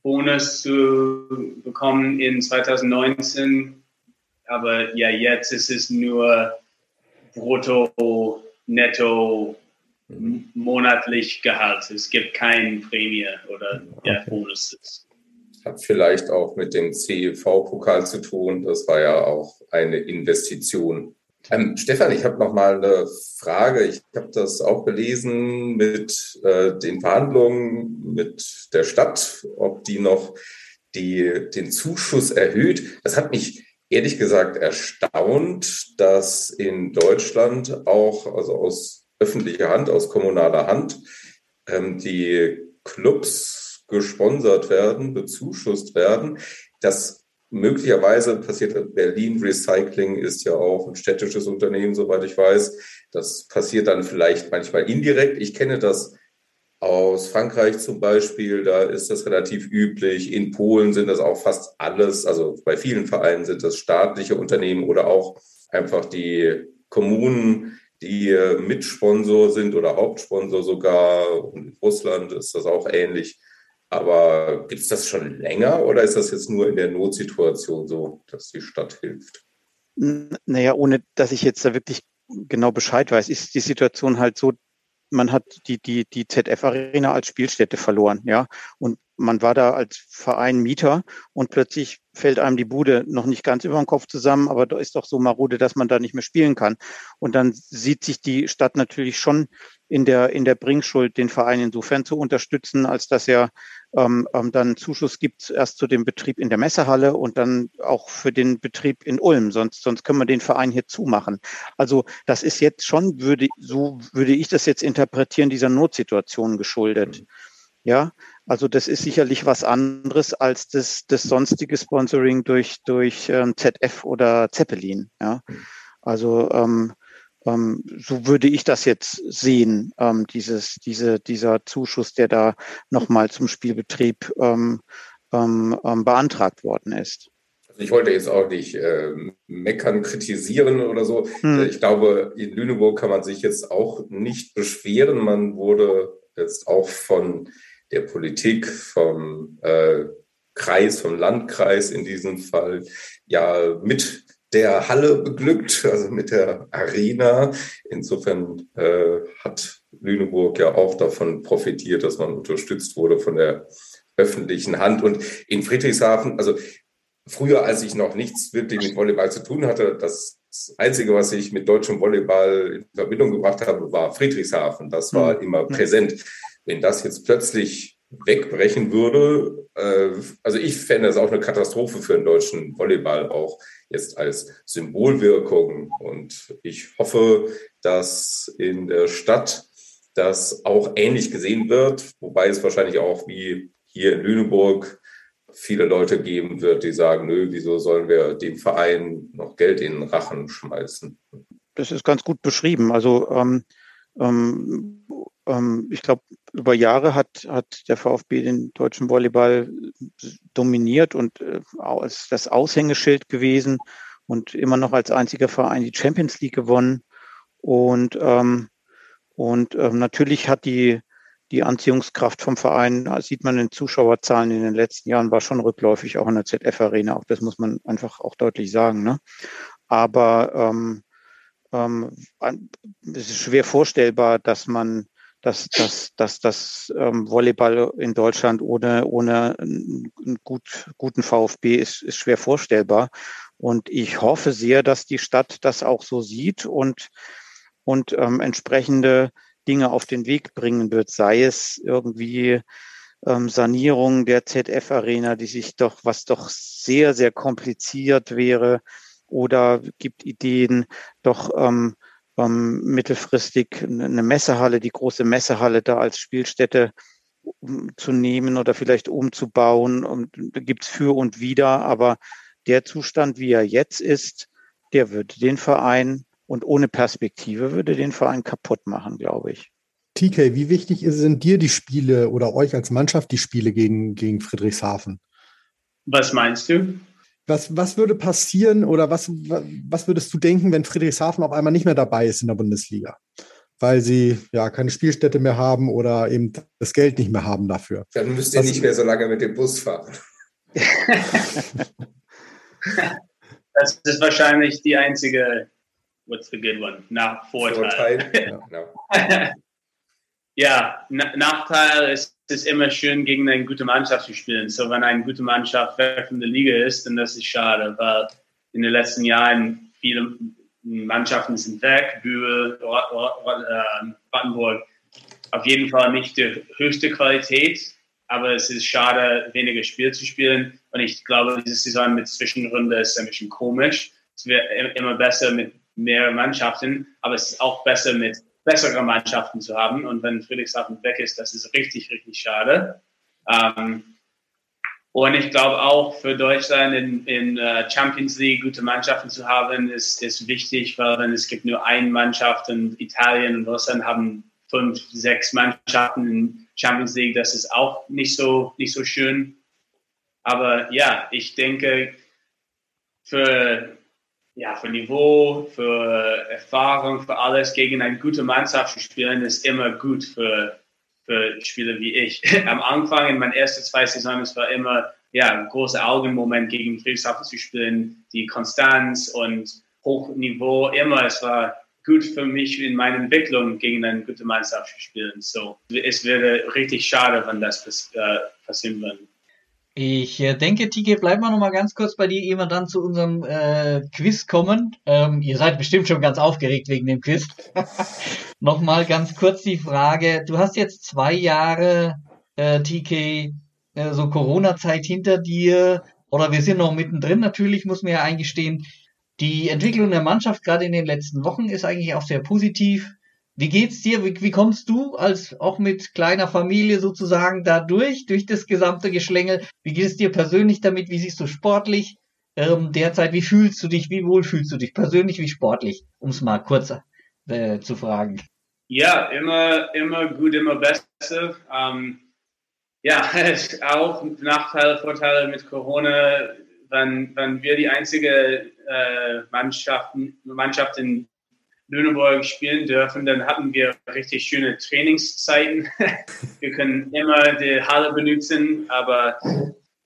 Bonus zu bekommen in 2019, aber ja, jetzt ist es nur brutto, netto, monatlich Gehalt. Es gibt keine Prämie oder ja, Bonuses. Hat vielleicht auch mit dem CEV-Pokal zu tun. Das war ja auch eine Investition. Ähm, Stefan, ich habe noch mal eine Frage. Ich habe das auch gelesen mit äh, den Verhandlungen mit der Stadt, ob die noch die, den Zuschuss erhöht. Das hat mich ehrlich gesagt erstaunt, dass in Deutschland auch, also aus öffentlicher Hand, aus kommunaler Hand, ähm, die Clubs gesponsert werden, bezuschusst werden. Das möglicherweise passiert Berlin Recycling ist ja auch ein städtisches Unternehmen, soweit ich weiß. Das passiert dann vielleicht manchmal indirekt. Ich kenne das aus Frankreich zum Beispiel, da ist das relativ üblich. In Polen sind das auch fast alles, also bei vielen Vereinen sind das staatliche Unternehmen oder auch einfach die Kommunen, die Mitsponsor sind oder Hauptsponsor sogar. Und in Russland ist das auch ähnlich. Aber gibt es das schon länger oder ist das jetzt nur in der Notsituation so, dass die Stadt hilft? Naja, ohne dass ich jetzt da wirklich genau Bescheid weiß, ist die Situation halt so, man hat die, die, die ZF-Arena als Spielstätte verloren, ja. Und man war da als Verein Mieter und plötzlich fällt einem die Bude noch nicht ganz über den Kopf zusammen, aber da ist doch so marode, dass man da nicht mehr spielen kann. Und dann sieht sich die Stadt natürlich schon in der, in der Bringschuld, den Verein insofern zu unterstützen, als dass er ähm, ähm, dann Zuschuss gibt erst zu dem Betrieb in der Messehalle und dann auch für den Betrieb in Ulm. Sonst, sonst können wir den Verein hier zumachen. Also das ist jetzt schon, würde, so würde ich das jetzt interpretieren, dieser Notsituation geschuldet. Mhm. Ja, also das ist sicherlich was anderes als das, das sonstige Sponsoring durch, durch ähm, ZF oder Zeppelin. Ja, mhm. also ähm, ähm, so würde ich das jetzt sehen, ähm, dieses, diese, dieser Zuschuss, der da nochmal zum Spielbetrieb ähm, ähm, ähm, beantragt worden ist. Also ich wollte jetzt auch nicht äh, meckern, kritisieren oder so. Hm. Ich glaube, in Lüneburg kann man sich jetzt auch nicht beschweren. Man wurde jetzt auch von der Politik, vom äh, Kreis, vom Landkreis in diesem Fall, ja mit der Halle beglückt, also mit der Arena. Insofern äh, hat Lüneburg ja auch davon profitiert, dass man unterstützt wurde von der öffentlichen Hand. Und in Friedrichshafen, also früher, als ich noch nichts wirklich mit Volleyball zu tun hatte, das Einzige, was ich mit deutschem Volleyball in Verbindung gebracht habe, war Friedrichshafen. Das war mhm. immer präsent. Wenn das jetzt plötzlich wegbrechen würde, äh, also ich fände es auch eine Katastrophe für den deutschen Volleyball auch jetzt als Symbolwirkung. Und ich hoffe, dass in der Stadt das auch ähnlich gesehen wird, wobei es wahrscheinlich auch wie hier in Lüneburg viele Leute geben wird, die sagen, nö, wieso sollen wir dem Verein noch Geld in den Rachen schmeißen? Das ist ganz gut beschrieben. Also ähm, ähm, ähm, ich glaube, über Jahre hat, hat der VfB den deutschen Volleyball dominiert und äh, als das Aushängeschild gewesen und immer noch als einziger Verein die Champions League gewonnen. Und, ähm, und ähm, natürlich hat die, die Anziehungskraft vom Verein, das sieht man in Zuschauerzahlen in den letzten Jahren, war schon rückläufig, auch in der ZF-Arena. Auch das muss man einfach auch deutlich sagen. Ne? Aber ähm, ähm, es ist schwer vorstellbar, dass man dass, dass, dass das ähm, Volleyball in Deutschland ohne, ohne einen gut, guten VfB ist, ist schwer vorstellbar. Und ich hoffe sehr, dass die Stadt das auch so sieht und, und ähm, entsprechende Dinge auf den Weg bringen wird, sei es irgendwie ähm, Sanierung der ZF-Arena, die sich doch, was doch sehr, sehr kompliziert wäre, oder gibt Ideen, doch ähm, ähm, mittelfristig eine Messehalle, die große Messehalle da als Spielstätte zu nehmen oder vielleicht umzubauen. Und gibt es für und wider, aber der Zustand, wie er jetzt ist, der würde den Verein und ohne Perspektive würde den Verein kaputt machen, glaube ich. TK, wie wichtig sind dir die Spiele oder euch als Mannschaft die Spiele gegen, gegen Friedrichshafen? Was meinst du? Was, was würde passieren oder was, was würdest du denken, wenn Friedrichshafen auf einmal nicht mehr dabei ist in der Bundesliga? Weil sie ja keine Spielstätte mehr haben oder eben das Geld nicht mehr haben dafür. Dann müsst ihr was, nicht mehr so lange mit dem Bus fahren. das ist wahrscheinlich die einzige, what's the good one? Nach Vorteil. Vorteil. Ja, ja Nachteil ist es immer schön, gegen eine gute Mannschaft zu spielen. So, wenn eine gute Mannschaft weg von der Liga ist, dann das ist schade, weil in den letzten Jahren viele Mannschaften sind weg, Bühl, Battenburg, auf jeden Fall nicht die höchste Qualität, aber es ist schade, weniger Spiel zu spielen. Und ich glaube, diese Saison mit Zwischenrunde ist ein bisschen komisch. Es wird immer besser mit mehr Mannschaften, aber es ist auch besser mit bessere Mannschaften zu haben. Und wenn Friedrichshafen weg ist, das ist richtig, richtig schade. Ähm, und ich glaube auch für Deutschland in, in uh, Champions League gute Mannschaften zu haben, ist, ist wichtig, weil wenn es gibt nur eine Mannschaft und Italien und Russland haben fünf, sechs Mannschaften in Champions League, das ist auch nicht so, nicht so schön. Aber ja, ich denke, für ja, für Niveau, für Erfahrung, für alles gegen eine gute Mannschaft zu spielen, ist immer gut für, für Spieler wie ich. Am Anfang in meinen ersten zwei Saisons war immer ja, ein großer Augenmoment gegen Friedrichshafen zu spielen, die Konstanz und Hochniveau, immer, es war gut für mich in meiner Entwicklung gegen eine gute Mannschaft zu spielen. So, es wäre richtig schade, wenn das äh, passieren würde. Ich äh, denke, Tike, bleib mal noch mal ganz kurz bei dir, ehe wir dann zu unserem äh, Quiz kommen. Ähm, ihr seid bestimmt schon ganz aufgeregt wegen dem Quiz. noch mal ganz kurz die Frage. Du hast jetzt zwei Jahre, äh, TK, äh, so Corona-Zeit hinter dir. Oder wir sind noch mittendrin, natürlich, muss man ja eingestehen. Die Entwicklung der Mannschaft gerade in den letzten Wochen ist eigentlich auch sehr positiv. Wie geht's dir? Wie, wie kommst du als auch mit kleiner Familie sozusagen da durch, durch das gesamte Geschlängel? Wie geht es dir persönlich damit? Wie siehst du sportlich ähm, derzeit? Wie fühlst du dich? Wie wohl fühlst du dich persönlich wie sportlich? Um es mal kurz äh, zu fragen. Ja, immer, immer gut, immer besser. Ähm, ja, auch Nachteile, Vorteile mit Corona. Wenn, wenn wir die einzige äh, Mannschaft, Mannschaft in Lüneburg spielen dürfen, dann hatten wir richtig schöne Trainingszeiten. wir können immer die Halle benutzen, aber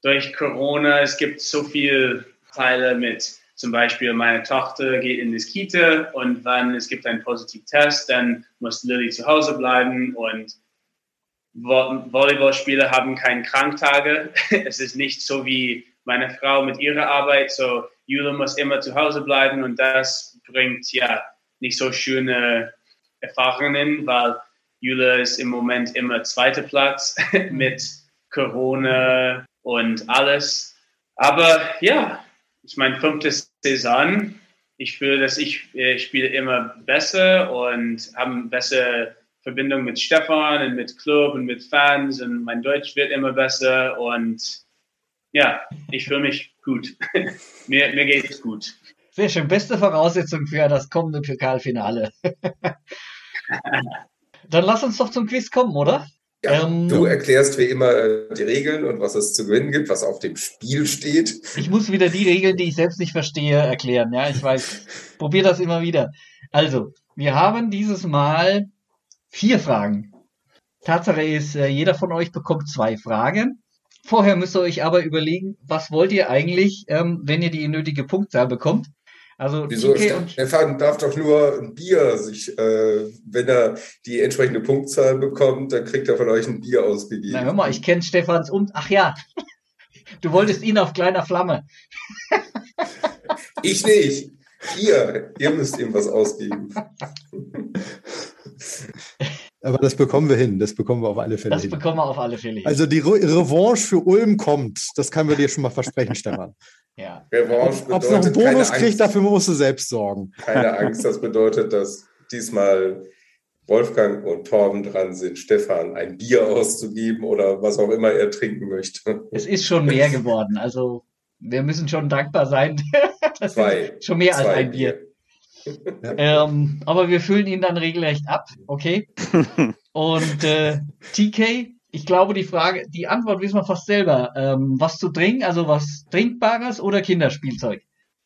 durch Corona, es gibt so viele Teile mit, zum Beispiel meine Tochter geht in das Kita und wenn es gibt einen positiven Test, dann muss Lilly zu Hause bleiben und Volleyballspieler haben keine Kranktage. es ist nicht so wie meine Frau mit ihrer Arbeit, so Jule muss immer zu Hause bleiben und das bringt ja nicht so schöne Erfahrungen, weil Jule ist im Moment immer zweiter Platz mit Corona und alles. Aber ja, ist mein fünftes Saison. Ich fühle, dass ich, ich äh, spiele immer besser und habe eine bessere Verbindung mit Stefan und mit Club und mit Fans und mein Deutsch wird immer besser und ja, ich fühle mich gut. mir, mir geht es gut. Sehr schön. Beste Voraussetzung für das kommende Pokalfinale. Dann lass uns doch zum Quiz kommen, oder? Ja, ähm, du erklärst wie immer äh, die Regeln und was es zu gewinnen gibt, was auf dem Spiel steht. Ich muss wieder die Regeln, die ich selbst nicht verstehe, erklären. Ja, ich weiß. Probier das immer wieder. Also, wir haben dieses Mal vier Fragen. Tatsache ist, äh, jeder von euch bekommt zwei Fragen. Vorher müsst ihr euch aber überlegen, was wollt ihr eigentlich, ähm, wenn ihr die nötige Punktzahl bekommt. Also Wieso? Stefan darf doch nur ein Bier sich, äh, wenn er die entsprechende Punktzahl bekommt, dann kriegt er von euch ein Bier ausgegeben. Na hör mal, ich kenne Stefans und ach ja, du wolltest ihn auf kleiner Flamme. ich nicht. Ihr, ihr müsst ihm was ausgeben. Aber das bekommen wir hin. Das bekommen wir auf alle Fälle das hin. Das bekommen wir auf alle Fälle hin. Also die Re Revanche für Ulm kommt. Das können wir dir schon mal versprechen, Stefan. Ja. Revanche Ob es noch einen Bonus kriegt, dafür musst du selbst sorgen. Keine Angst, das bedeutet, dass diesmal Wolfgang und Torben dran sind, Stefan ein Bier auszugeben oder was auch immer er trinken möchte. Es ist schon mehr geworden. Also wir müssen schon dankbar sein. das Zwei. schon mehr Zwei als ein Bier. Bier. Ähm, aber wir füllen ihn dann regelrecht ab, okay? Und äh, TK, ich glaube, die Frage, die Antwort wissen wir fast selber. Ähm, was zu trinken, also was Trinkbares oder Kinderspielzeug?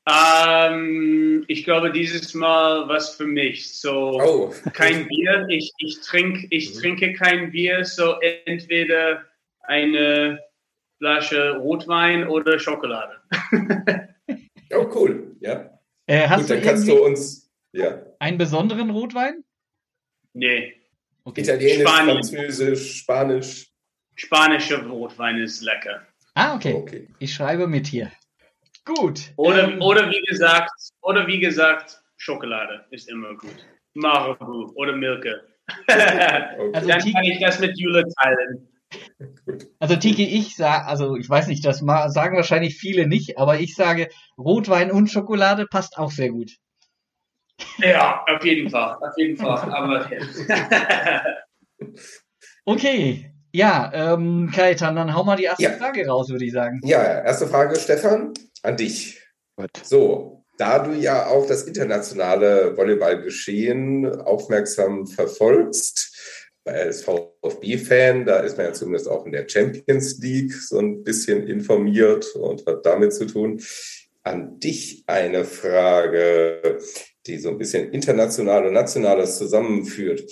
Ähm, ich glaube, dieses Mal was für mich. So Oh, kein Bier. Ich, ich, trink, ich Mhm. trinke kein Bier. So entweder eine Flasche Rotwein oder Schokolade. oh cool. Ja. Äh, hast Gut, du dann kannst du uns ja, einen besonderen Rotwein? Nee, Okay. Italienisch, Spanien. Französisch, Spanisch. spanischer Rotwein ist lecker. Ah, okay. Okay. Ich schreibe mit hier. Gut. Oder, ähm, oder wie gesagt, oder wie gesagt, Schokolade ist immer gut. Marabu oder Milke. okay. Also Dann kann ich das mit Jule teilen. Also Tiki, ich sage, also ich weiß nicht, das sagen wahrscheinlich viele nicht, aber ich sage, Rotwein und Schokolade passt auch sehr gut. Ja, auf jeden Fall, auf jeden Fall. Aber Okay, ja, ähm, Kaitan, dann hau mal die erste Ja. Frage raus, würde ich sagen. Ja, erste Frage, Stefan, an dich. Gut. So, da du ja auch das internationale Volleyballgeschehen aufmerksam verfolgst, als VfB-Fan, da ist man ja zumindest auch in der Champions League so ein bisschen informiert und hat damit zu tun. An dich eine Frage, die so ein bisschen international und nationales zusammenführt.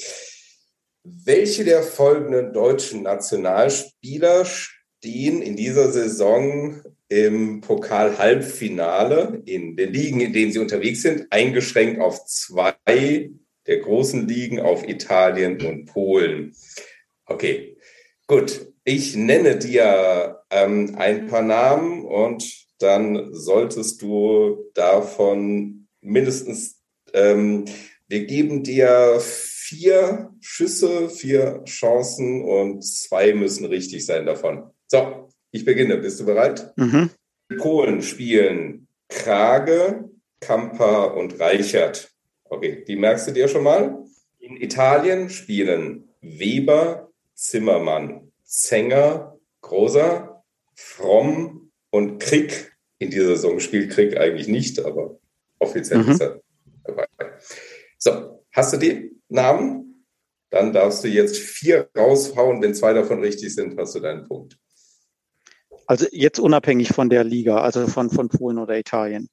Welche der folgenden deutschen Nationalspieler stehen in dieser Saison im Pokal-Halbfinale in den Ligen, in denen sie unterwegs sind, eingeschränkt auf zwei der großen Ligen, auf Italien und Polen. Okay, gut. Ich nenne dir ähm, ein paar Namen und dann solltest du davon mindestens, ähm, wir geben dir vier Schüsse, vier Chancen und zwei müssen richtig sein davon. So, ich beginne. Bist du bereit? Mhm. Polen spielen Krage, Kamper und Reichert. Okay, die merkst du dir schon mal. In Italien spielen Weber, Zimmermann, Zenger, Großer, Fromm und Krieg. In dieser Saison spielt Krieg eigentlich nicht, aber offiziell Mhm. ist er dabei. So, hast du die Namen? Dann darfst du jetzt vier raushauen. Wenn zwei davon richtig sind, hast du deinen Punkt. Also jetzt unabhängig von der Liga, also von, von Polen oder Italien.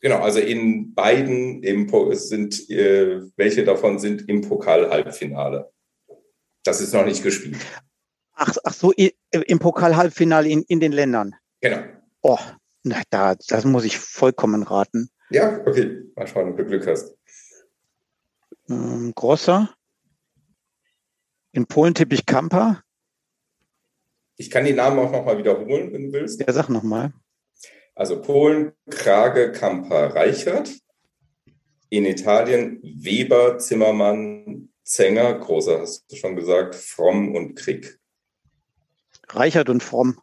Genau, also in beiden im, sind, äh, welche davon sind im Pokal-Halbfinale. Das ist noch nicht gespielt. Ach, ach so, im Pokal-Halbfinale in, in den Ländern. Genau. Oh, na, da, das muss ich vollkommen raten. Ja, okay. Mal schauen, ob du Glück hast. Ähm, Grosser. In Polen tippe ich Kampa. Ich kann die Namen auch nochmal wiederholen, wenn du willst. Ja, sag nochmal. Also Polen, Krage, Kamper, Reichert. In Italien Weber, Zimmermann, Zenger, Großer hast du schon gesagt, Fromm und Krieg. Reichert und Fromm.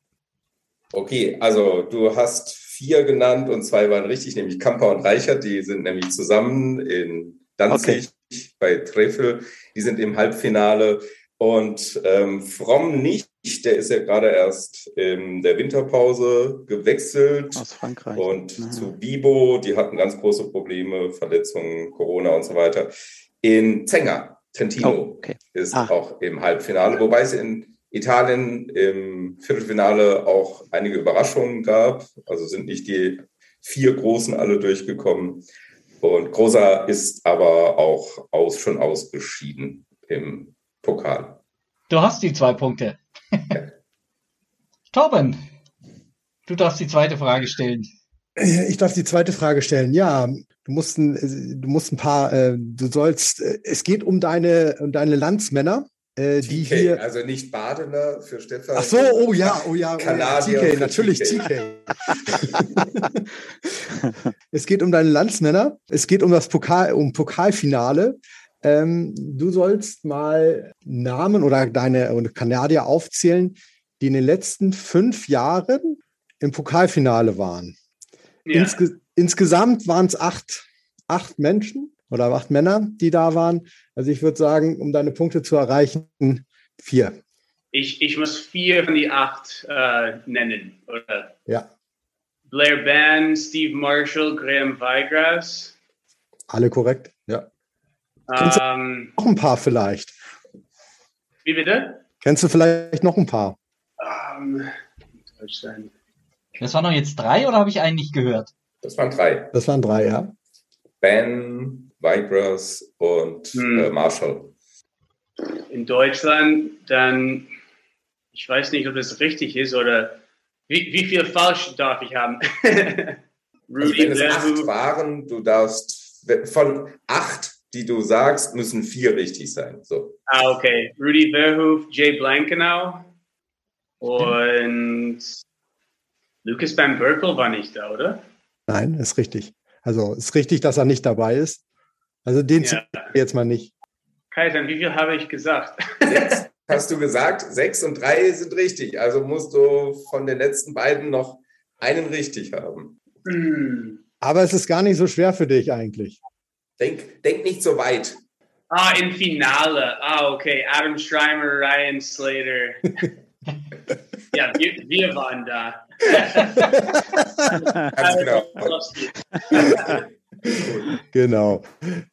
Okay, also du hast vier genannt und zwei waren richtig, nämlich Kamper und Reichert. Die sind nämlich zusammen in Danzig bei Trefel. Die sind im Halbfinale. Und ähm, Fromm nicht, der ist ja gerade erst in der Winterpause gewechselt. Aus Frankreich. Und Ah. zu Bibo, die hatten ganz große Probleme, Verletzungen, Corona und so weiter. In Zenger, Trentino, Oh, okay. ist Ah. auch im Halbfinale, wobei es in Italien im Viertelfinale auch einige Überraschungen gab. Also sind nicht die vier Großen alle durchgekommen. Und Großer ist aber auch aus, schon ausgeschieden im Pokal. Du hast die zwei Punkte. Torben, du darfst die zweite Frage stellen. Ich darf die zweite Frage stellen. Ja, du musst ein, du musst ein paar, äh, du sollst, äh, es geht um deine, um deine Landsmänner, äh, die TK, hier. also nicht Badener für Stefan. Ach so, oh ja, oh ja, oh ja Kanadier TK, natürlich TK. TK. es geht um deine Landsmänner. Es geht um das Pokal, um Pokalfinale. Ähm, du sollst mal Namen oder deine Kanadier aufzählen, die in den letzten fünf Jahren im Pokalfinale waren. Ja. Insge insgesamt waren es acht, acht Menschen oder acht Männer, die da waren. Also ich würde sagen, um deine Punkte zu erreichen, vier. Ich, ich muss vier von die acht äh, nennen. Oder? Ja, Blair Band, Steve Marshall, Graham Weigras. alle korrekt. Ja. Ähm, Noch ein paar vielleicht. wie bitte? Kennst du vielleicht noch ein paar? Um, Deutschland. Das waren doch jetzt drei oder habe ich einen nicht gehört? Das waren drei. Das waren drei, ja. Ben, Vipers und Hm. äh, Marshall. In Deutschland, dann, ich weiß nicht, ob das richtig ist oder wie, wie viel falsch darf ich haben? Also Rudy wenn es acht waren, du darfst von acht, die du sagst, müssen vier richtig sein. So. Ah, okay. Rudy Verhoef, Jay Blankenau und Lucas Van Berkel war nicht da, oder? Nein, ist richtig. Also ist richtig, dass er nicht dabei ist. Also den Ja. jetzt mal nicht. Kaiser, wie viel habe ich gesagt? Sechs hast du gesagt, sechs und drei sind richtig. Also musst du von den letzten beiden noch einen richtig haben. Hm. Aber es ist gar nicht so schwer für dich eigentlich. Denk, denk nicht so weit. Ah, im Finale. Ah, okay. Adam Schreimer, Ryan Slater. ja, wir, wir waren da. Ganz genau. Genau.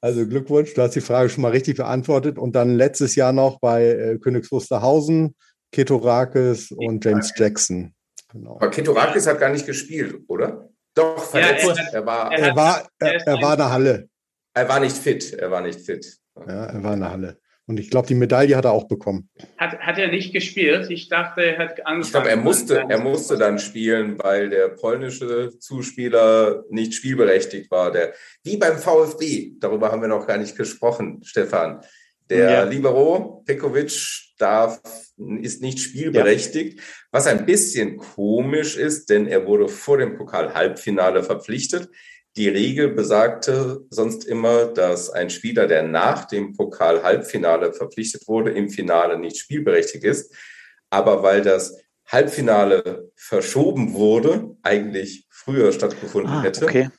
Also Glückwunsch, du hast die Frage schon mal richtig beantwortet. Und dann letztes Jahr noch bei äh, Königs Wusterhausen, Ketorakis und James Jackson. Genau. Aber Ketorakis hat gar nicht gespielt, oder? Doch, verletzt. er hat- er, war, er Er war, er, er war in der Halle. er war nicht fit. Er war nicht fit. Ja, er war in der Halle. Und ich glaube, die Medaille hat er auch bekommen. Hat, hat er nicht gespielt? Ich dachte, er hat angefangen. Ich glaube, er musste, er musste dann spielen, weil der polnische Zuspieler nicht spielberechtigt war. Der, wie beim VfB, darüber haben wir noch gar nicht gesprochen, Stefan. Der Ja. Libero Pekovic darf, ist nicht spielberechtigt, was ein bisschen komisch ist, denn er wurde vor dem Pokal-Halbfinale verpflichtet. Die Regel besagte sonst immer, dass ein Spieler, der nach dem Pokal-Halbfinale verpflichtet wurde, im Finale nicht spielberechtigt ist. Aber weil das Halbfinale verschoben wurde, eigentlich früher stattgefunden Ah, hätte, okay.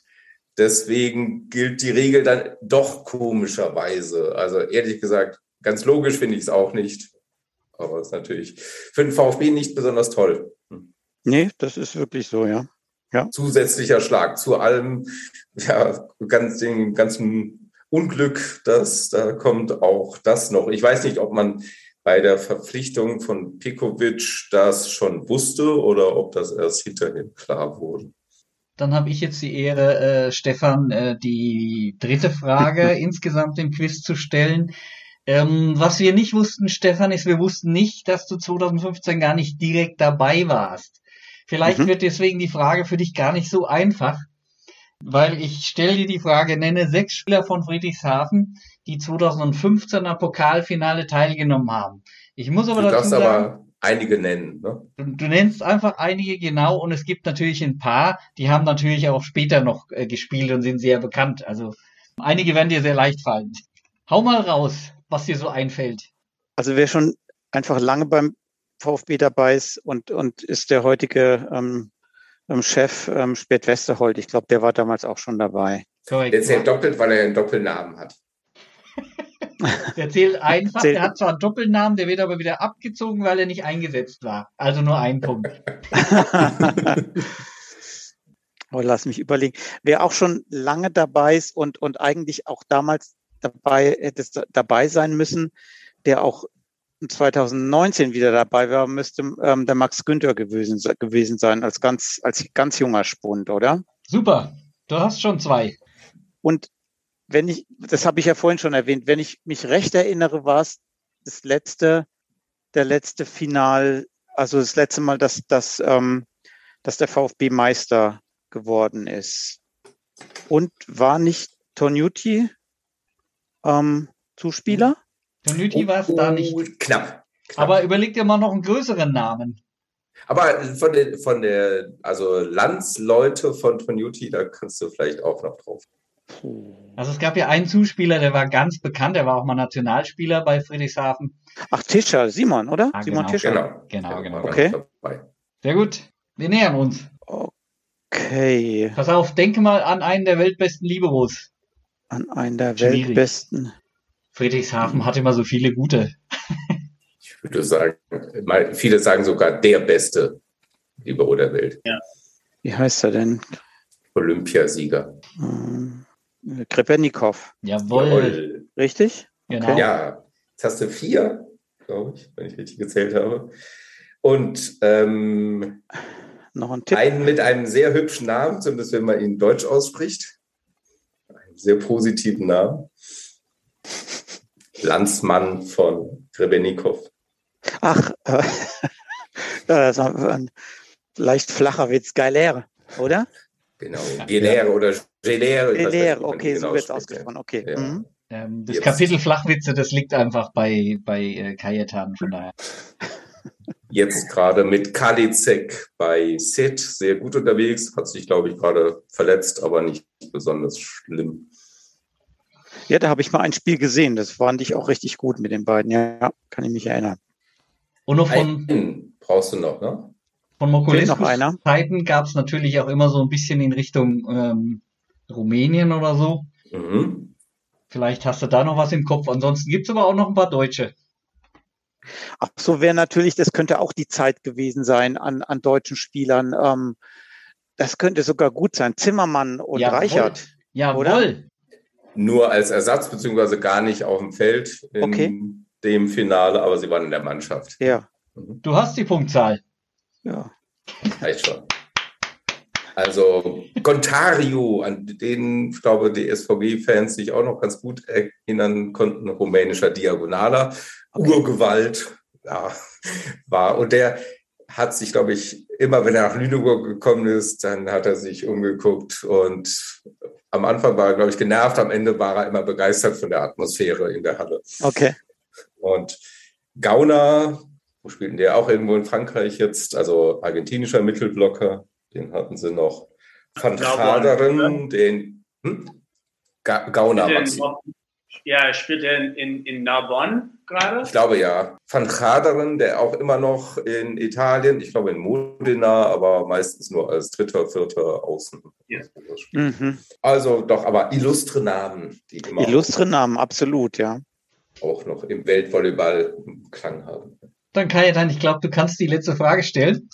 deswegen gilt die Regel dann doch komischerweise. Also ehrlich gesagt, ganz logisch finde ich es auch nicht. Aber es ist natürlich für den VfB nicht besonders toll. Nee, das ist wirklich so, ja. Zusätzlicher Schlag zu allem, ja, ganz dem ganzen Unglück, das da kommt auch das noch. Ich weiß nicht, ob man bei der Verpflichtung von Pikovic das schon wusste oder ob das erst hinterher klar wurde. Dann habe ich jetzt die Ehre, äh, Stefan, äh, die dritte Frage insgesamt im Quiz zu stellen. Ähm, was wir nicht wussten, Stefan, ist, wir wussten nicht, dass du 2015 gar nicht direkt dabei warst. Vielleicht Mhm. wird deswegen die Frage für dich gar nicht so einfach, weil ich stelle dir die Frage, nenne sechs Spieler von Friedrichshafen, die 2015 am Pokalfinale teilgenommen haben. Ich muss aber Du dazu darfst sagen, aber einige nennen. Ne? Du, du nennst einfach einige genau und es gibt natürlich ein paar, die haben natürlich auch später noch äh, gespielt und sind sehr bekannt. Also einige werden dir sehr leicht fallen. Hau mal raus, was dir so einfällt. Also wer schon einfach lange beim VfB dabei ist und, und ist der heutige ähm, ähm, Chef ähm, Spät Westerhold. Ich glaube, der war damals auch schon dabei. Korrekt. Der zählt doppelt, weil er einen Doppelnamen hat. Der zählt einfach, Zählt- der hat zwar einen Doppelnamen, der wird aber wieder abgezogen, weil er nicht eingesetzt war. Also nur ein Punkt. Aber lass mich überlegen. Wer auch schon lange dabei ist und, und eigentlich auch damals dabei hätte es dabei sein müssen, der auch 2019 wieder dabei war, müsste ähm, der Max Günther gewesen, se- gewesen sein, als ganz, als ganz junger Spund, oder? Super, du hast schon zwei. Und wenn ich, das habe ich ja vorhin schon erwähnt, wenn ich mich recht erinnere, war es das letzte, der letzte Final, also das letzte Mal, dass, dass, ähm, dass der VfB Meister geworden ist. Und war nicht Tonuti ähm, Zuspieler? Tonüti war es da nicht. Oh, Knapp. knapp. Aber überleg dir mal noch einen größeren Namen. Aber von der, von der, also Landsleute von Tonuti, da kannst du vielleicht auch noch drauf. Also es gab ja einen Zuspieler, der war ganz bekannt, der war auch mal Nationalspieler bei Friedrichshafen. Ach, Tischer, Simon, oder? Ah, Simon genau. Tischer. Genau. Genau, genau. Okay. Sehr gut. Wir nähern uns. Okay, Pass auf, denke mal an einen der weltbesten Liberos. an einen der Schwierig. weltbesten. Friedrichshafen hat immer so viele gute. Ich würde sagen, viele sagen sogar der beste Libero der Welt. Wie heißt er denn? Olympiasieger. Ähm, Krepennikov, Jawohl. Jawohl. richtig? Genau. Okay. Ja, jetzt hast du vier. glaube ich, wenn ich richtig gezählt habe. Und ähm, Noch ein Tipp. einen mit einem sehr hübschen Namen, zumindest wenn man ihn deutsch ausspricht. Einen sehr positiven Namen. Landsmann von Grebennikov. Ach, äh, das war ein leicht flacher Witz. Geilere, oder? Genau, oder ich weiß nicht, Geilere, wie man okay, ihn so wird es ausgesprochen. Okay. Ja. Mhm. Ähm, das Jetzt. Kapitel Flachwitze, das liegt einfach bei, bei äh, Kajetan, von daher. Jetzt gerade mit Kalizek bei Set sehr gut unterwegs, hat sich, glaube ich, gerade verletzt, aber nicht besonders schlimm. Ja, da habe ich mal ein Spiel gesehen. Das fand ich auch richtig gut mit den beiden. Ja, kann ich mich erinnern. Und noch von, Einen brauchst du noch, ne? von Mokulescus? Zeiten gab es natürlich auch immer so ein bisschen in Richtung ähm, Rumänien oder so. Mhm. Vielleicht hast du da noch was im Kopf. Ansonsten gibt's aber auch noch ein paar Deutsche. Ach so wäre natürlich, das könnte auch die Zeit gewesen sein an, an deutschen Spielern. Ähm, das könnte sogar gut sein. Zimmermann und Jawohl. Reichert. Jawohl. Nur als Ersatz, beziehungsweise gar nicht auf dem Feld in Okay. dem Finale, aber sie waren in der Mannschaft. Ja, Du hast die Punktzahl. ja. Reicht schon. Also Gontario, an den, ich glaube, die SVG-Fans sich auch noch ganz gut erinnern konnten, rumänischer Diagonaler, Urgewalt, ja, war. Und der hat sich, glaube ich, immer wenn er nach Lüneburg gekommen ist, dann hat er sich umgeguckt und am Anfang war er, glaube ich, genervt, am Ende war er immer begeistert von der Atmosphäre in der Halle. Okay. Und Gauner, wo spielten der auch irgendwo in Frankreich jetzt, also argentinischer Mittelblocker, den hatten sie noch. Van Faderen, den hm? Ga Gauner, er Maxi. Ja, spielt er in, in, in Narbonne gerade? Ich glaube ja. Van Faderen, der auch immer noch in Italien, ich glaube in Modena, aber meistens nur als dritter, vierter Außen. Ja. Mhm. Also doch, aber illustre Namen, die immer Illustre Namen, absolut, ja. auch noch im Weltvolleyball Klang haben. Dann Kajetan, ich glaube, du kannst die letzte Frage stellen.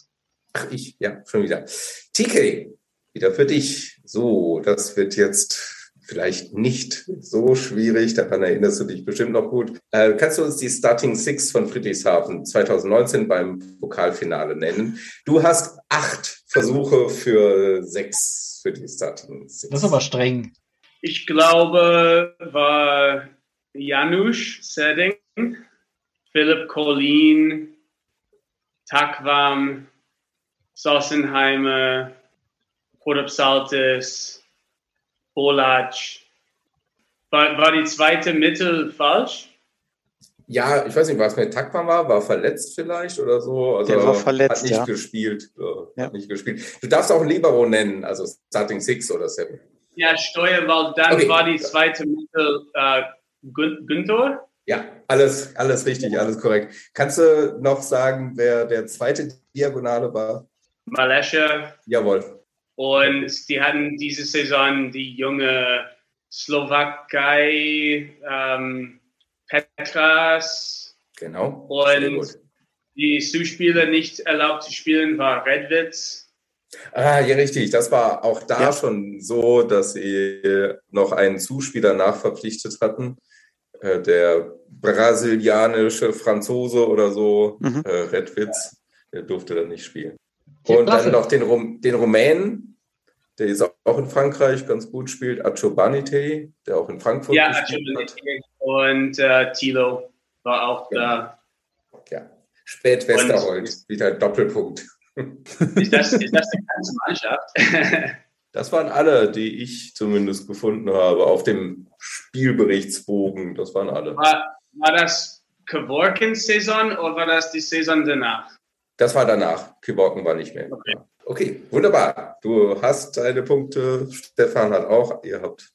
Ach, ich, ja, schon wieder. TK, wieder für dich. So, das wird jetzt vielleicht nicht so schwierig, daran erinnerst du dich bestimmt noch gut. Äh, kannst du uns die Starting Six von Friedrichshafen 2019 beim Pokalfinale nennen? Du hast acht Versuche für sechs für die Starting Six. Das ist aber streng. Ich glaube, war Janusz Seding, Philipp Collin, Takvam, Sossenheimer, Podopsaltis, Bolac. War, war die zweite Mittel falsch? Ja, ich weiß nicht, was mit Takman war, war verletzt vielleicht oder so. Also Der war verletzt, hat nicht ja. gespielt. Ja, Ja. Hat nicht gespielt. Du darfst auch Libero nennen, also Starting Six oder Seven. Ja, Steuer, weil dann Okay. war die zweite Mittel äh, Gün Günther. Ja, alles, alles richtig, alles korrekt. Kannst du noch sagen, wer der zweite Diagonale war? Malesha Jawohl. Und die hatten diese Saison die junge Slowakei ähm, Petras Genau. Und- die Zuspieler nicht erlaubt zu spielen war Redwitz. Ah, ja, richtig. Das war auch da Ja. schon so, dass sie noch einen Zuspieler nachverpflichtet hatten. Äh, Der brasilianische Franzose oder so, Mhm. äh, Redwitz, der durfte dann nicht spielen. Und dann noch den, Rum den Rumänen, der jetzt auch in Frankreich ganz gut spielt, Achobanite, der auch in Frankfurt Ja, gespielt hat. und äh, Tilo war auch Ja. Ja. Spät Westerhold, wieder ein Doppelpunkt. da. Ist das, ist das die ganze Mannschaft? Das waren alle, die ich zumindest gefunden habe auf dem Spielberichtsbogen. Das waren alle. war, war das Kevorkins Saison oder war das die Saison danach? Das war danach. Kiborken war nicht mehr. Okay. Okay, wunderbar. Du hast deine Punkte. Stefan hat auch. Ihr habt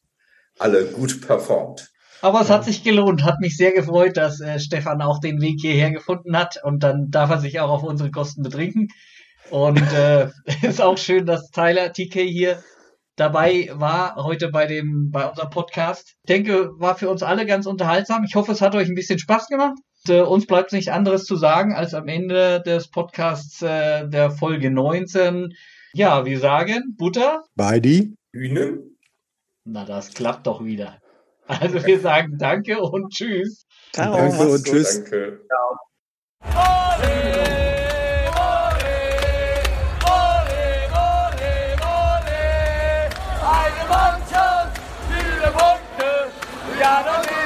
alle gut performt. Aber es hat sich gelohnt. Hat mich sehr gefreut, dass äh, Stefan auch den Weg hierher gefunden hat. Und dann darf er sich auch auf unsere Kosten betrinken. Und äh, ist auch schön, dass Tyler TK hier dabei war heute bei dem bei unserem Podcast. Ich denke, war für uns alle ganz unterhaltsam. Ich hoffe, es hat euch ein bisschen Spaß gemacht. Und, äh, uns bleibt nichts anderes zu sagen, als am Ende des Podcasts äh, der Folge 19. Ja, wir sagen Butter. Beidi. Hühnen? Na, das klappt doch wieder. Also wir sagen Danke und Tschüss. Ciao, Danke und tschüss. Danke. Eine Mannschaft, viele Punkte, ja,